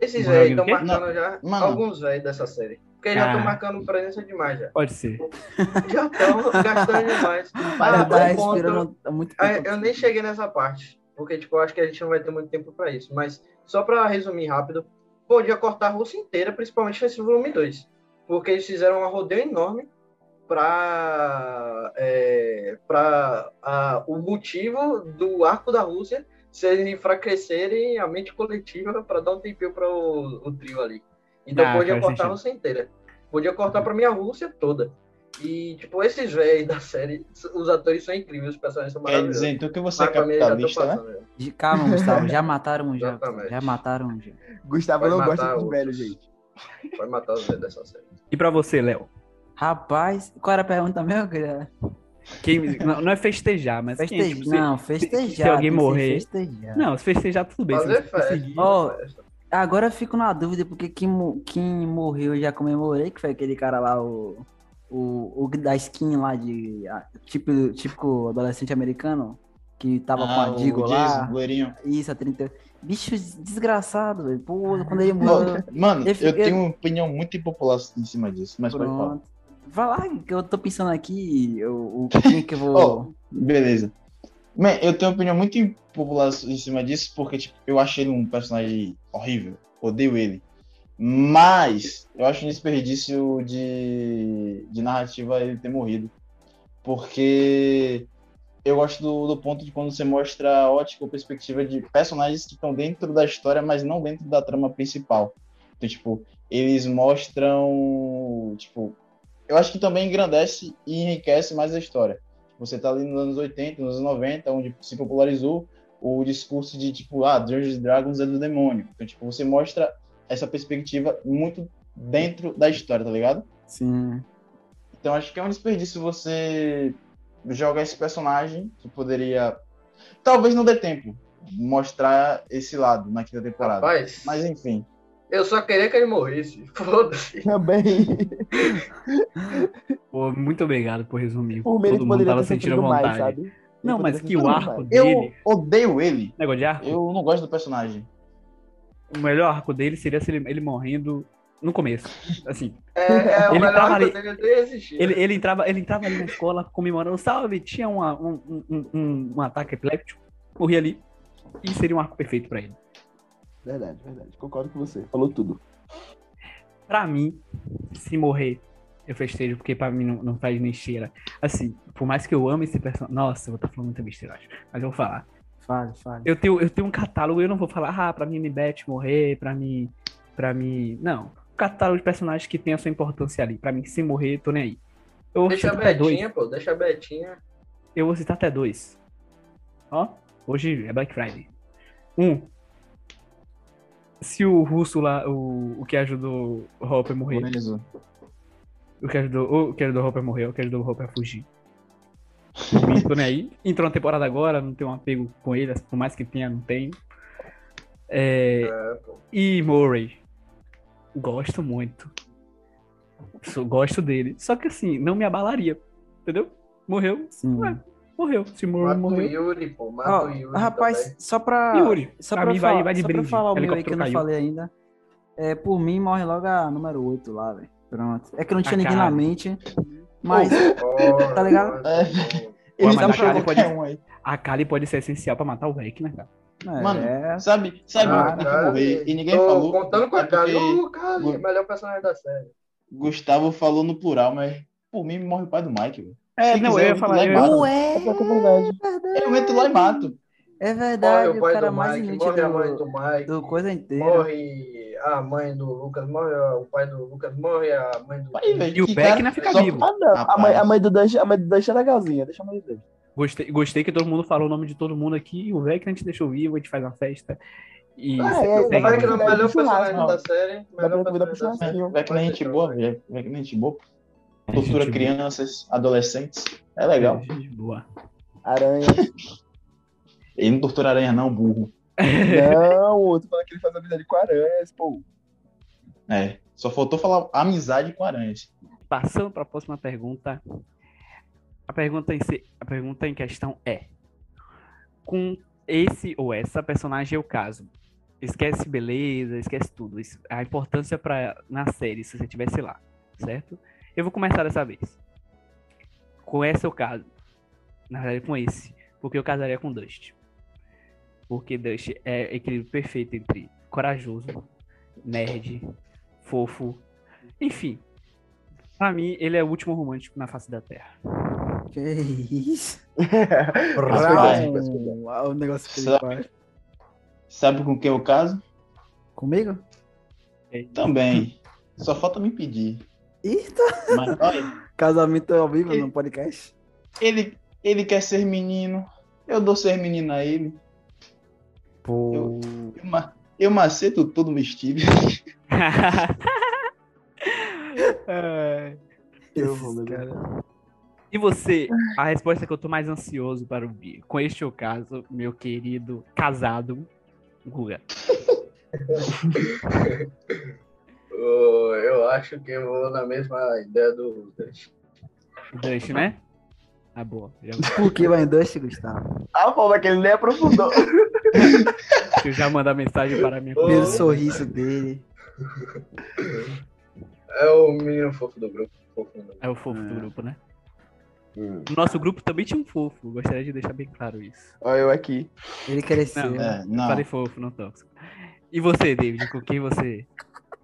Esses velhos estão marcando já Mano. alguns velhos dessa série. Porque já estão Ah. marcando presença demais já. Pode ser. Já estão gastando demais. Para Ah, tá ponto- muito Ah, tempo. eu nem cheguei nessa parte. Porque, tipo, eu acho que a gente não vai ter muito tempo pra isso. Mas, só pra resumir rápido, podia cortar a Rússia inteira, principalmente nesse volume 2. Porque eles fizeram um rodeio enorme pra, é, pra ah, o motivo do arco da Rússia ser enfraquecerem a mente coletiva pra dar um tempinho para o, o trio ali. Então Ah, podia cortar a. Rússia inteira. Podia cortar pra minha Rússia toda. E, tipo, esses velhos da série, os atores são incríveis, os personagens são Quer maravilhosos. dizer, então que você é Mas capitalista, né? passando, né? De- Calma, Gustavo, já mataram um já. Já mataram um já. Gustavo Pode não gosta de outros. velho, gente. Pode matar os velhos dessa série. E pra você, Léo? Rapaz, qual era a pergunta mesmo? queria? Quem, não, não é festejar, mas quem, Festejar. tipo, se- não, se, festejar. se alguém morrer- Festejar. Não, se festejar tudo bem. Fazer festa. festa. Agora eu fico na dúvida, porque quem, quem morreu eu já comemorei, que foi aquele cara lá, o, o, o da skin lá de. Tipo, típico adolescente americano, que tava com Ah, a o Digo lá. Isso, a 30. Bicho desgraçado, velho. Pô, quando ele morreu. Mano, Eu eu, tenho uma opinião muito impopular em cima disso, mas pode falar. Vai lá, que eu tô pensando aqui, o, quem que eu vou. Ó, beleza. Man, eu tenho uma opinião muito impopular em cima disso, porque tipo, eu achei ele um personagem horrível. Odeio ele. Mas eu acho um desperdício de, de narrativa ele ter morrido. Porque eu gosto do, do ponto de quando você mostra a ótica ou perspectiva de personagens que estão dentro da história, mas não dentro da trama principal. Então, tipo, eles mostram. Tipo, eu acho que também engrandece e enriquece mais a história. Você tá ali nos anos 80, nos anos 90, onde se popularizou o discurso de, tipo, ah, Dungeons Dragons é do demônio. Então, tipo, você mostra essa perspectiva muito dentro da história, tá ligado? Sim. Então, acho que é um desperdício você jogar esse personagem que poderia. Talvez não dê tempo mostrar esse lado na quinta temporada. Rapaz, Mas, enfim. Eu só queria que ele morresse. Foda-se. Também. Pô, muito obrigado por resumir. Por Todo mundo poderia tava ter sentindo sofrido mais, vontade. sabe? Não, mas que o arco mais. Eu dele. odeio ele. Negócio de arco? Eu não gosto do personagem. O melhor arco dele seria se ele, ele morrendo no começo. Assim, É, é o Ele arco ali- existido. ele, ele, entrava, ele entrava ali na escola comemorando, salve, tinha uma- um, um, um, um ataque epiléptico, morria ali. E seria um arco perfeito pra ele. Verdade, verdade. Concordo com você. Falou tudo. Pra mim, se morrer, eu festejo, porque pra mim não, não faz nem cheira. Assim, por mais que eu ame esse personagem. Nossa, eu vou estar falando muita besteira, acho. Mas eu vou falar. Fale, fale. Eu tenho, eu tenho um catálogo, eu não vou falar, ah, pra mim Beth morrer, pra mim. Pra mim. Não. Um catálogo de personagens que tem a sua importância ali. Pra mim, se morrer, tô nem aí. Eu Deixa a. Betinha, pô. Deixa a Betinha. Eu vou citar até dois. Ó, hoje é Black Friday. Um. Se o russo lá, o, o que ajudou o Hopper morrer, o que ajudou, o que ajudou o Hopper morrer, o que ajudou o Hopper a fugir. Nem aí. Entrou na temporada agora, não tenho um apego com ele, por mais que tenha, não tenho. É, É, e Murray. Gosto muito. Gosto dele. Só que assim, não me abalaria. Entendeu? Morreu, Sim. Ué, morreu. Se o morreu. Yuri, pô. Mata Ó, o Yuri. rapaz, também. só pra. Yuri, Só pra pra, mim vai- falar, vai de só pra brinde. falar o meu aí que eu não falei ainda. É, por mim, morre logo a número 8 lá, velho. Pronto. É que não tinha A ninguém na mente. Mas. Ó, tá ligado? É. Ele mas tá a Kali qualquer pode- um aí. A Kali pode ser essencial pra matar o Vec, né, cara? Mano, é, Sabe, sabe Ah, o que cara, morrer e ninguém tô falou? Contando com a É Kali. O Kali, melhor personagem da série. Gustavo falou no plural, mas por mim morre o pai do Mike, velho. É, Se não, quiser, eu ia falar. Eu e Não falar. é, É é verdade. Eu entro lá e mato. é Morre verdade. o O pai cara do mais Mike, morre a mãe do, do Mike. do coisa inteira. Morre a mãe do Lucas, morre o pai do Lucas, morre a mãe do. Aí, velho, E o Beck não fica vivo. Ah, não. A mãe, a mãe do Dante, a mãe do Dante é legalzinha. Deixa a mãe do Dante. Gostei, gostei que todo mundo falou o nome de todo mundo aqui. O Vec a gente deixou vivo, a gente faz uma festa. E Ah, é, O vai Beck é o melhor personagem da série. Vai Melhor personagem da série. que nem gente boa, velho. Vai que nem gente boa. Tortura gente crianças, adolescentes. É legal. Gente boa. Aranha. Ele não tortura aranha, não, burro. Não, o outro falando que ele faz amizade com aranhas, pô. É. Só faltou falar amizade com aranhas. Passando para a próxima pergunta. A pergunta, em si- a pergunta em questão é: Com esse ou essa personagem é o caso. Esquece beleza, esquece tudo. Isso- A importância para na série, se você tivesse lá, certo? Eu vou começar dessa vez. Com esse é o caso. Na verdade, com esse. Porque eu casaria com Dust. Porque Dust é equilíbrio perfeito entre corajoso, nerd, fofo, enfim. Pra mim, ele é o último romântico na face da Terra. Que isso? Rapaz. Rau, o negócio que ele Sabe- faz. Sabe com quem eu caso? Comigo? Também. Só falta me pedir. Eita! Mas, olha, Casamento ao vivo Ele- no podcast. Ele, ele quer ser menino. Eu dou ser menino a ele. Pô. Eu, ma- eu maceto todo vestido. É. Eu vou, meu Deus. cara. E você, a resposta que eu tô mais ansioso para ouvir. Com este o caso, meu querido casado, Guga. Eu acho que eu vou na mesma ideia do Dutch. Dust, né? Ah, boa. Já, Por que vai em Dust, Gustavo? A forma que ele nem aprofundou. deixa eu já mandar mensagem para minha Pelo sorriso dele. É o menino fofo do grupo. Fofo do grupo. É o fofo do É. grupo, né? Hum. O nosso grupo também tinha um fofo. Gostaria de deixar bem claro isso. Olha eu aqui. Ele cresceu. Não, É, não. Falei fofo, não tóxico. E você, David? Com quem você.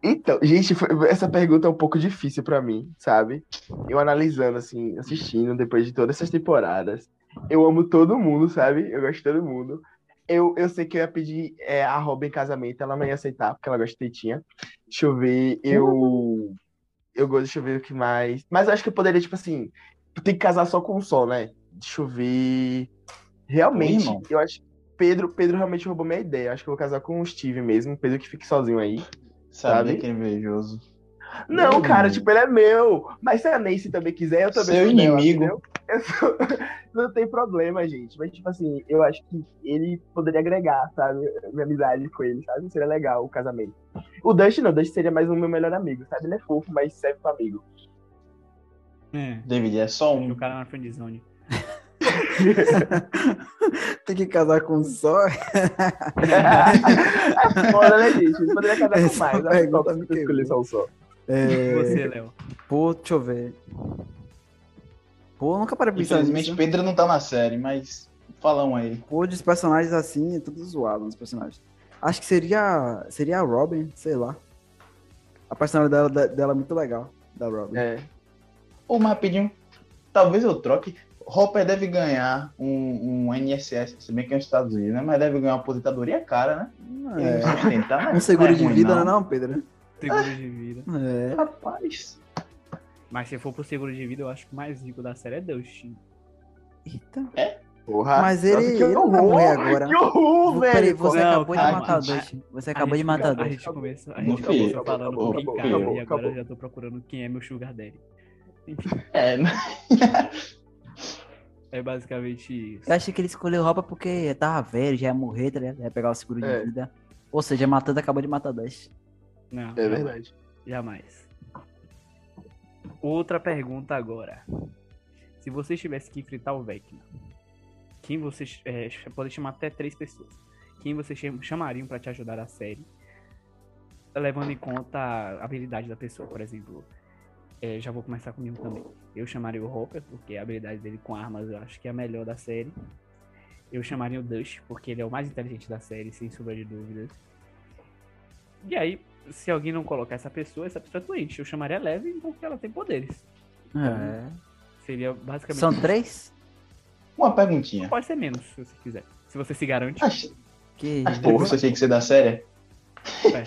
Então, gente, foi- essa pergunta é um pouco difícil pra mim, sabe? Eu analisando, assim, assistindo depois de todas essas temporadas. Eu amo todo mundo, sabe? Eu gosto de todo mundo. Eu, eu sei que eu ia pedir é, a Robin em casamento, ela não ia aceitar, porque ela gosta de tetinha. Deixa eu ver, eu. Eu gosto, deixa eu ver o que mais. Mas eu acho que eu poderia, tipo assim, tem que casar só com um só, né? Deixa eu ver. Realmente, eu acho. Pedro, Pedro realmente roubou minha ideia. Acho que eu vou casar com o Steve mesmo. Pedro que fique sozinho aí. Sabia sabe? que é invejoso. Não, Meu cara, inimigo. tipo, ele é meu. Mas se a Nancy também quiser, eu também Seu sou dela, inimigo. entendeu? Eu sou- Não tem problema, gente. Mas, tipo assim, eu acho que ele poderia agregar, sabe? Minha amizade com ele, sabe? Seria legal o casamento. O Dust não, o Dust seria mais um meu melhor amigo, sabe? Ele é fofo, mas serve pra amigo. É. David, é só O um. cara na friendzone. Tem que casar com um só. é foda, né, gente? Ele poderia casar com Essa mais. Acho que pergunta eu me escolher só um só. E É... você, Léo? Pô, deixa eu ver. Pô, eu nunca parei pra pensar Infelizmente, nisso. Pedro não tá na série, mas fala um aí. Pô, dos personagens assim, é tudo zoado nos personagens. Acho que seria. Seria a Robin, sei lá. A personalidade dela, dela é muito legal. Da Robin. É. Ô, mas rapidinho, talvez eu troque. Hopper deve ganhar um, um NSS, se bem que é nos Estados Unidos, né? Mas deve ganhar uma aposentadoria cara, né? Ele É. sustentar, né? Um seguro Não é de ruim, vida, não. não, não, Pedro? Seguro de vida. É. Rapaz. Mas se for pro seguro de vida, eu acho que o mais rico da série é Dust. Eita. Porra. Mas Nossa, ele, que ele não vai horror, morrer agora. Que horror, velho. Peraí, você Não, acabou de matar gente. dois. Você A acabou de matar A dois. gente começou, a gente começou falando acabou, com quem acabou, acabou, e agora acabou. eu já tô procurando quem é meu sugar daddy. Enfim, É, né? É basicamente isso. Eu achei que ele escolheu roupa porque tava velho, já ia morrer, tá ligado? Ia pegar o seguro de É. vida. Ou seja, matando acabou de matar dois. Não, É verdade. Jamais. Outra pergunta agora. Se você tivesse que enfrentar o Vecna, quem você é, pode chamar até três pessoas? Quem você cham- chamariam pra te ajudar na série? Levando em conta a habilidade da pessoa, por exemplo. É, já vou começar comigo também. Eu chamaria o Hopper, porque a habilidade dele com armas eu acho que é a melhor da série. Eu chamaria o Dust, porque ele é o mais inteligente da série, sem sombra de dúvidas. E aí, se alguém não colocar essa pessoa, essa pessoa é doente. Eu chamaria a Leve porque ela tem poderes. É. Seria basicamente. São isso. três? Uma perguntinha. Pode ser menos, se você quiser. Se você se garante. As, Que as três pessoas tinham que ser da série? é.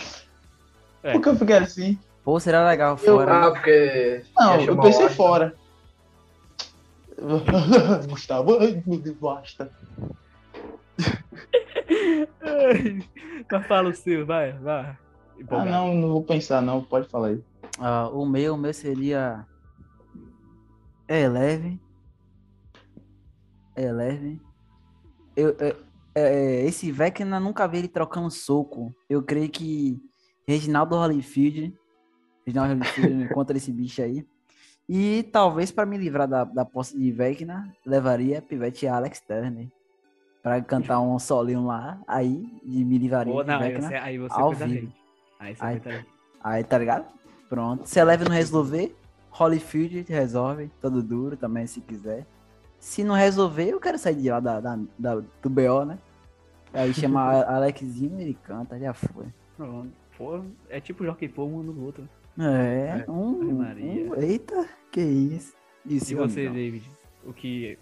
É. Por que eu fiquei assim? Pô, será legal Eu- fora. Ah, porque. Não, eu pensei fora. Gustavo, basta. Mas fala o seu, vai, vai. Ah, não, não vou pensar, não. Pode falar aí. Ah, o meu, o meu seria. É leve. É leve. Eu, é, é, esse Vecna nunca vi ele trocando soco. Eu creio que Reginaldo Holyfield. Holyfield encontra esse bicho aí. E talvez para me livrar da, da posse de Vecna, levaria Pivete Alex Turner. Pra cantar um solinho lá. Aí, e me livraria de não, aí Vecna. você, aí você ao vivo. Aí você Aí-. Aí, tá ligado? Pronto. Se Leve não resolver, Holyfield resolve, todo duro também, se quiser. Se não resolver, eu quero sair de lá da, da, da- do BO, né? Aí chama Alexinho e ele canta, já foi. Pronto. Pô, é tipo Jockey Pô um no outro. É, Ave um, Maria. um- Eita, que isso. Isso, E você, amigão. David? O que.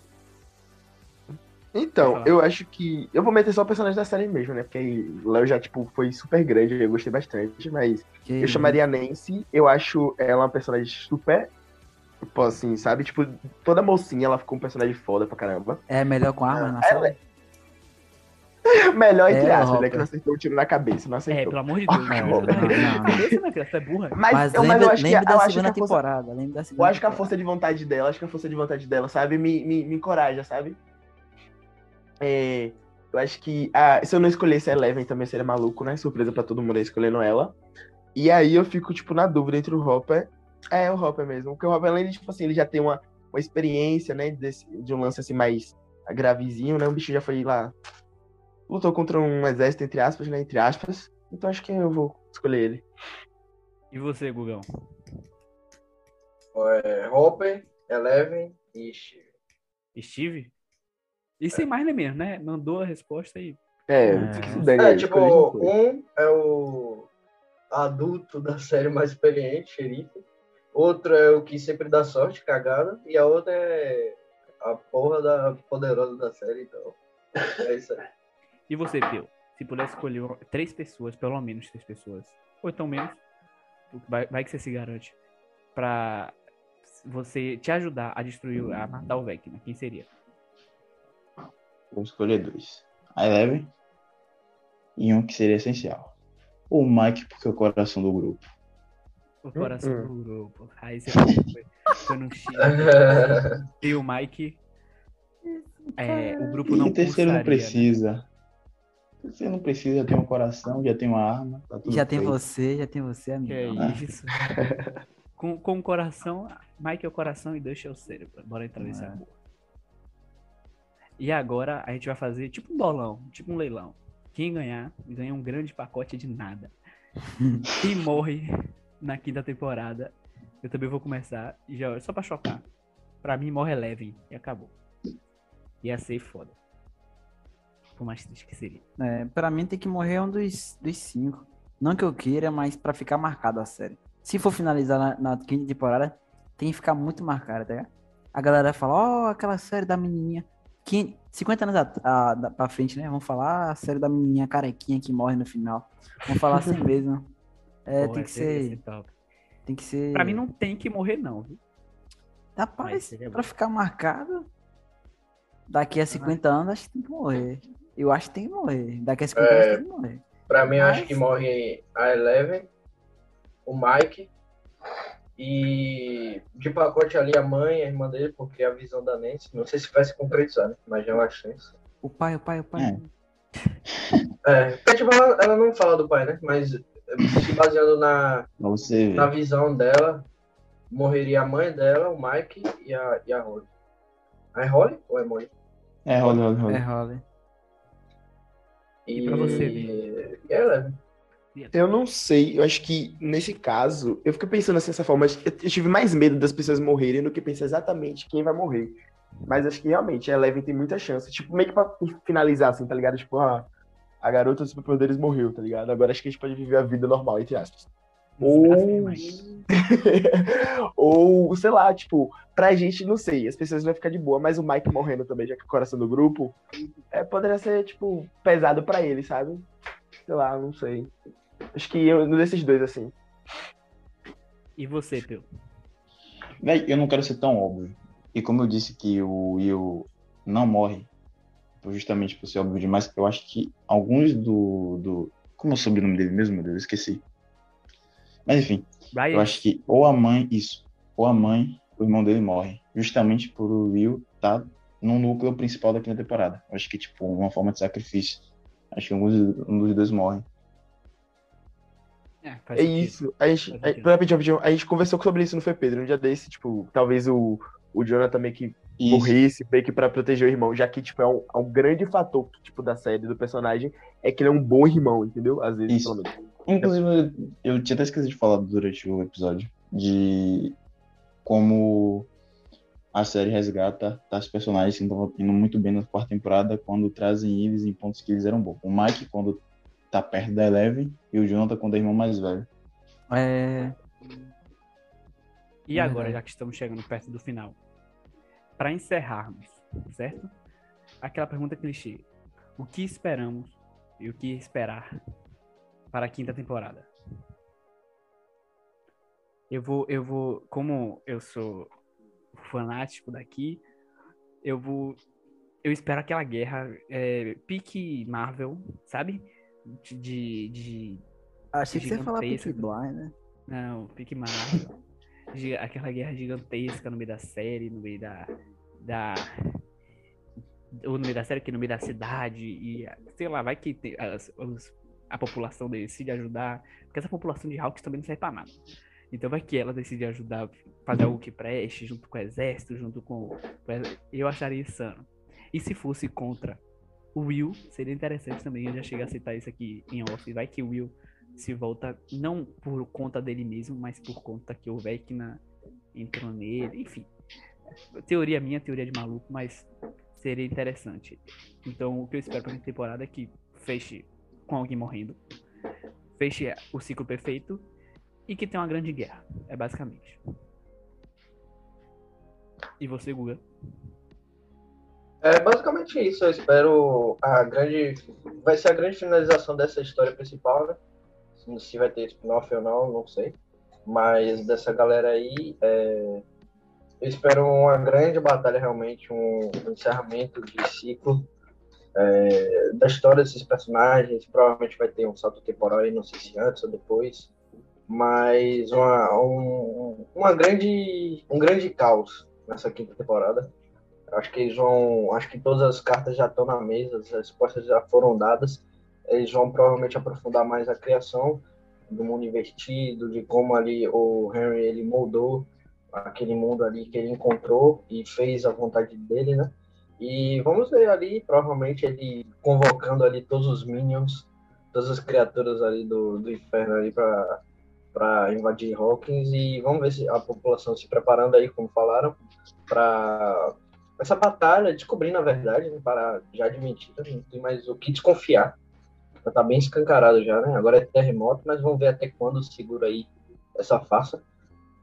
Então, eu acho que. Eu vou meter só o personagem da série mesmo, né? Porque aí Léo já, tipo, foi super grande, eu gostei bastante, mas Que eu isso. chamaria a Nancy. Eu acho ela uma personagem super Pô, assim, sabe? Tipo, toda mocinha, ela ficou um personagem foda pra caramba. É melhor com arma na Ela- série? Melhor entre É, aspas, né? Que não acertou um tiro na cabeça, não É, acertou. pelo amor de Deus. É, não, não, não. Cabeça, né, é burra. Mas, Mas eu, mas lembra, eu acho que, lembra eu acho que segunda a força, temporada. Lembra da eu acho que a força de vontade dela, acho que a força de vontade dela, sabe, me, me, me encoraja, sabe? É, eu acho que ah, se eu não escolhesse a Eleven também seria maluco, né? Surpresa pra todo mundo aí escolhendo ela. E aí eu fico, tipo, na dúvida entre o Hopper. É, o Hopper mesmo. Porque o Hopper, além de, tipo assim, ele já tem uma, uma experiência, né? Desse, de um lance assim mais gravezinho, né? O bicho já foi lá. Lutou contra um exército, entre aspas, né? Entre aspas. Então acho que eu vou escolher ele. E você, Gugão? É, Hopper, Eleven e Steve. Steve? E sem mais nem menos, né? Mandou a resposta aí. É, É. É, tipo, um é o adulto da série mais experiente, xerife. Outro é o que sempre dá sorte, cagada. E a outra é a porra da poderosa da série, então. É isso aí. E você, Pio? Se pudesse escolher três pessoas, pelo menos três pessoas, ou então menos, vai, vai que você se garante, pra você te ajudar a destruir, a matar o Vecna, quem seria? Vou escolher dois. A Eleven e um que seria essencial. O Mike, porque é o coração do grupo. O coração hum. do grupo. Aí você foi, foi no Chile. E o Mike. É, o grupo não e terceiro não pulsaria, né? Terceiro não precisa, tem um coração, já tem uma arma. Tá tudo Já tem feito. você, já tem você, amigo. Que é isso. com, com o coração, Mike é o coração e Dush é o cérebro. Bora entrar nesse É. amor. E agora a gente vai fazer tipo um bolão, tipo um leilão. Quem ganhar, ganha um grande pacote de nada. Quem morre na quinta temporada, eu também vou começar. E já, só pra chocar. Pra mim, morre Eleven e acabou. Ia ser foda. Por mais triste que seria. É, pra mim tem que morrer um dos, dos cinco. Não que eu queira, mas pra ficar marcado a série. Se for finalizar na, na quinta temporada, tem que ficar muito marcado, tá ligado? A galera fala, ó, aquela série da menininha. 15 50 anos a, a, da- pra frente, né? Vamos falar a série da menininha carequinha que morre no final. Vamos falar assim mesmo. É, Pô, tem que ser. Tem que ser. Pra mim não tem que morrer, não. Viu? Rapaz, pra bom. ficar marcado, daqui a 50 anos acho que tem que morrer. Eu acho que tem que morrer. Daqui a 50 É. anos tem que morrer. Pra mim, eu acho Mas- que morre a Eleven, o Mike e de pacote ali a mãe, a irmã dele, porque a visão da Nancy, não sei se vai se concretizar, né? mas é uma chance. O pai, o pai, o pai. É. É, porque, tipo, ela, ela não fala do pai, né? Mas se baseando na, você na visão dela, morreria a mãe dela, o Mike e a, e a Holly. A é Holly ou é Molly? É, rola, rola, rola. É, Holly. E, pra você, E a Eleven. Eu não sei, eu acho que nesse caso, eu fico pensando assim dessa forma, eu eu tive mais medo das pessoas morrerem do que pensar exatamente quem vai morrer. Mas acho que realmente a Eleven tem muita chance. Tipo, meio que pra finalizar, assim, tá ligado? Tipo, ah, a garota dos superpoderes morreu, tá ligado? Agora acho que a gente pode viver a vida normal, entre aspas. Ou, ou, sei lá, tipo, pra gente, não sei, as pessoas vão ficar de boa, mas o Mike morrendo também, já que é o coração do grupo, é, poderia ser, tipo, pesado pra ele, sabe? Sei lá, não sei. Acho que eu, desses dois, assim. E você, Pio? Véi, eu não quero ser tão óbvio. E como eu disse que o Will não morre, justamente por ser óbvio demais, eu acho que alguns do. do como é o sobrenome dele mesmo, meu Deus, eu esqueci. Mas enfim, Brian, eu acho que ou a mãe, isso, ou a mãe, o irmão dele morre. Justamente por o Will estar no núcleo principal da quinta temporada. Eu acho que, tipo, uma forma de sacrifício. Acho que alguns, um dos dois morre. É, faz É isso. A gente, a, sentido. rapidinho, rapidinho, a gente conversou sobre isso, não foi, Pedro? Um dia desse, tipo, talvez o, o Jonathan meio que Isso. morresse, meio que pra proteger o irmão, já que, tipo, é um, é um grande fator, tipo, da série, do personagem, é que ele é um bom irmão, entendeu? Às vezes, Isso. pelo menos. Inclusive, eu tinha até esquecido de falar durante o episódio de como a série resgata tais personagens que estão indo muito bem na quarta temporada quando trazem eles em pontos que eles eram bons. O Mike, quando tá perto da Eleven, e o Jonathan, quando é irmão mais velho. É. E agora, Verdade. já que estamos chegando perto do final, para encerrarmos, certo? Aquela pergunta clichê: o que esperamos e o que esperar para a quinta temporada? Eu vou, eu vou, como eu sou fanático daqui, eu vou. Eu espero aquela guerra é, pique Marvel, sabe? De. de, de Achei que você ia falar. Peaky Blind, né? Não, pique Marvel. Aquela guerra gigantesca no meio da série, no meio da. da ou no meio da série, que no meio da cidade, e sei lá, vai que tem- as- os- a população decide ajudar, porque essa população de Hawks também não serve pra nada. Então vai que ela decide ajudar, fazer algo que preste, junto com o exército, junto com. Eu acharia insano. E se fosse contra o Will, seria interessante também. Eu já cheguei a aceitar isso aqui em off. Vai que o Will se volta, não por conta dele mesmo, mas por conta que o Vecna entrou nele. Enfim, teoria minha, teoria de maluco, mas seria interessante. Então, o que eu espero pra minha temporada é que feche com alguém morrendo, feche o ciclo perfeito e que tenha uma grande guerra. É basicamente. E você, Guga? É basicamente isso. Eu espero a grande. Vai ser a grande finalização dessa história principal, né? Se- vai ter spin-off ou não, não sei. Mas dessa galera aí, é, eu espero uma grande batalha, realmente, um encerramento de ciclo é, da história desses personagens. Provavelmente vai ter um salto temporal aí, não sei se antes ou depois. Mas uma, um, uma grande, um grande caos nessa quinta temporada. Acho que eles vão. Acho que todas as cartas já estão na mesa, as respostas já foram dadas. Eles vão provavelmente aprofundar mais a criação do mundo invertido, de como ali o Henry ele moldou aquele mundo ali que ele encontrou e fez a vontade dele, né? E vamos ver ali, provavelmente ele convocando ali todos os minions, todas as criaturas ali do, do inferno ali para para invadir Hawkins e vamos ver se a população se preparando aí, como falaram, para essa batalha, descobrir na verdade, né, para já admitir, não tem mais o que desconfiar. Já tá bem escancarado já, né? Agora é terremoto, mas vamos ver até quando segura aí essa farsa.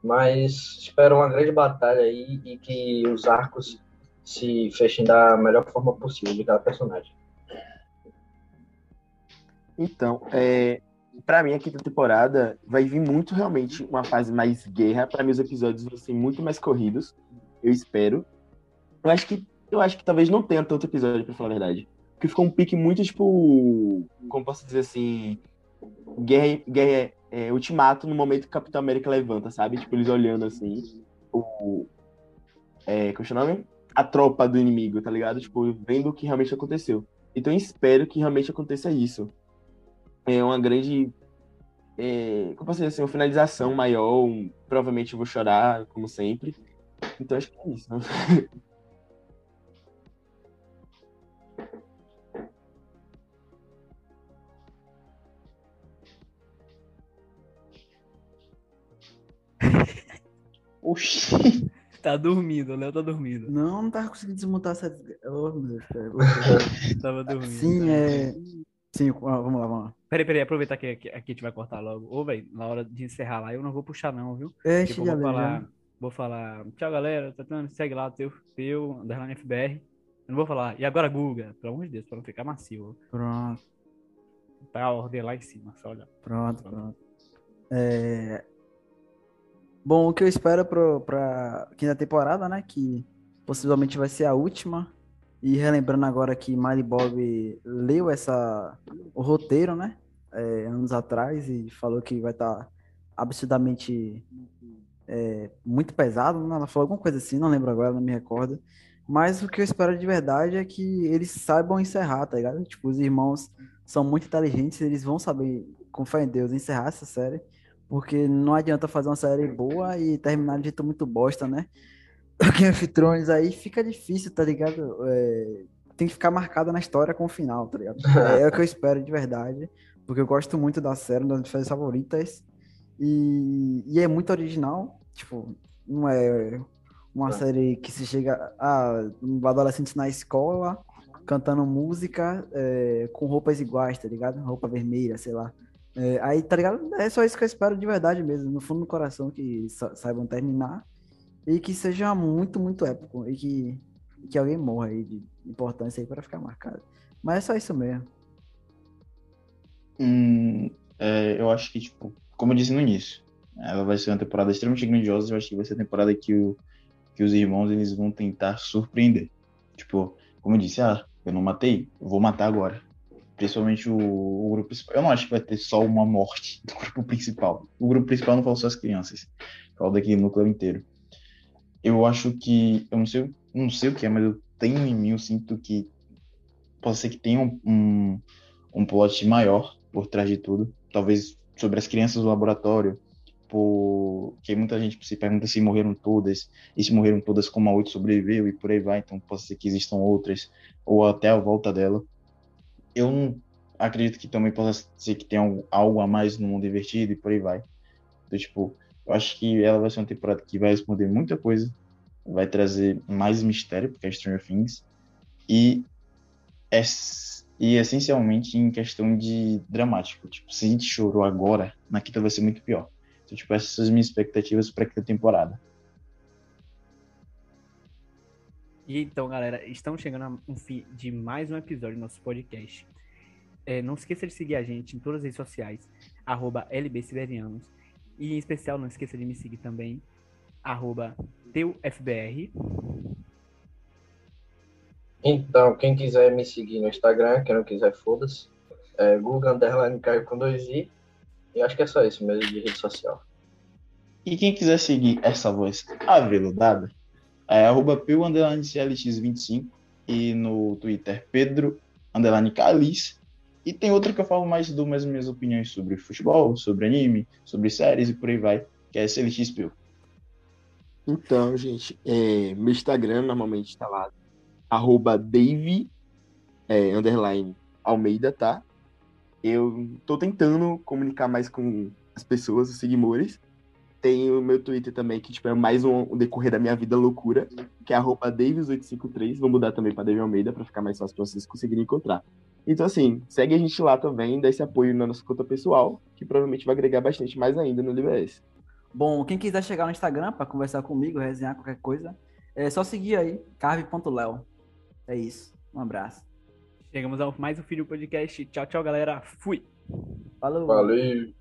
Mas espero uma grande batalha aí e que os arcos se fechem da melhor forma possível de cada personagem. Então, é, para mim, a quinta temporada vai vir muito realmente uma fase mais guerra. Para mim, os episódios vão ser muito mais corridos. Eu espero. Eu acho que, eu acho que talvez não tenha tanto episódio, para falar a verdade. Porque ficou um pique muito, tipo. Como posso dizer assim? Guerra, guerra é, ultimato no momento que o Capitão América levanta, sabe? Tipo, eles olhando assim. O. É, qual é o nome? A tropa do inimigo, tá ligado? Tipo, vendo o que realmente aconteceu. Então eu espero que realmente aconteça isso é uma grande. É, como posso dizer assim, uma finalização maior. um- provavelmente eu vou chorar, como sempre. Então acho que é isso. né? Oxi. Tá dormindo, o Léo tá dormindo. Não, não tava conseguindo desmontar essa. Oh, meu Deus. Tava dormindo. Sim, é. Sim, vamos lá, vamos lá. Peraí, peraí, aproveitar que, que aqui a gente vai cortar logo. Ô, velho, na hora de encerrar lá, eu não vou puxar, não, viu? É, Tipo, vou falar, já. vou falar, tchau galera, Tatana, segue lá, teu, teu, underline FBR. Eu não vou falar, e agora Guga, pelo amor de Deus, pra não ficar macio. Pronto, Tá a ordem lá em cima, só olha. pronto, pronto. É... Bom, o que eu espero pro, pra quinta temporada, né? Que possivelmente vai ser a última. E relembrando agora que Miley Bob leu essa, o roteiro, né? é, anos atrás e falou que vai estar absurdamente é, muito pesado. Né? Ela falou alguma coisa assim, não lembro agora, não me recordo. Mas o que eu espero de verdade é que eles saibam encerrar, tá ligado? Tipo, os irmãos são muito inteligentes, eles vão saber, com fé em Deus, encerrar essa série. Porque não adianta fazer uma série boa e terminar de jeito muito bosta, né? Game of Thrones aí fica difícil, tá ligado? É, tem que ficar marcada na história com o final, tá ligado? É, é o que eu espero de verdade. Porque eu gosto muito da série, uma das minhas séries favoritas. E, e é muito original. Tipo, não é uma série que se chega a um adolescente na escola cantando música é, com roupas iguais, tá ligado? Roupa vermelha, sei lá. É, aí, tá ligado? É só isso que eu espero de verdade mesmo, no fundo do coração, que sa saibam terminar e que seja muito, muito épico e que, que alguém morra aí de importância aí para ficar marcado. Mas é só isso mesmo. Hum, é, eu acho que, tipo, como eu disse no início, ela vai ser uma temporada extremamente grandiosa. Eu acho que vai ser a temporada que o, que os irmãos eles vão tentar surpreender. Tipo, como eu disse, ah, eu não matei, eu vou matar agora. Principalmente o, o, grupo principal. Eu não acho que vai ter só uma morte do grupo principal. O grupo principal não fala só as crianças. Fala daquele núcleo inteiro. Eu acho que. Eu não sei, não sei o que é, mas eu tenho em mim, eu sinto que pode ser que tenha um, um, um plot maior por trás de tudo. Talvez sobre as crianças do laboratório, porque muita gente se pergunta se morreram todas, e se morreram todas como a 8 sobreviveu, e por aí vai, então pode ser que existam outras, ou até a volta dela. Eu acredito que também possa ser que tenha algo a mais no mundo invertido, e por aí vai. Então, tipo, eu acho que ela vai ser uma temporada que vai responder muita coisa, vai trazer mais mistério, porque é Stranger Things, e, é, e essencialmente em questão de dramático. Tipo, se a gente chorou agora, na quinta vai ser muito pior. Então, tipo, essas são as minhas expectativas para a temporada. E então, galera, estamos chegando a um fim de mais um episódio do nosso podcast. É, não esqueça de seguir a gente em todas as redes sociais, arroba LBSiberianos. E em especial, não esqueça de me seguir também, arroba teufbr. Então, quem quiser me seguir no Instagram, quem não quiser, foda-se. É Google Underline Caio com dois i. E acho que é só isso mesmo de rede social. E quem quiser seguir essa voz aveludada, é arroba CLX25 e no Twitter Pedro underline Calis. E tem outra que eu falo mais, dou mais minhas opiniões sobre futebol, sobre anime, sobre séries e por aí vai, que é CLXPU. Então, gente, é, meu Instagram normalmente está lá, arroba Dave, é, underline Almeida, tá? eu tô tentando comunicar mais com as pessoas, os seguidores. Tem o meu Twitter também, que tipo, é mais um, um decorrer da minha vida loucura, que é arroba Davis853. Vou mudar também para David Almeida para ficar mais fácil para vocês conseguirem encontrar. Então, assim, segue a gente lá também, dá esse apoio na nossa conta pessoal, que provavelmente vai agregar bastante mais ainda no LBS. Bom, quem quiser chegar no Instagram para conversar comigo, resenhar qualquer coisa, é só seguir aí, carve.leo. É isso. Um abraço. Chegamos a mais um Filho Podcast. Tchau, tchau, galera. Fui. Falou. Valeu.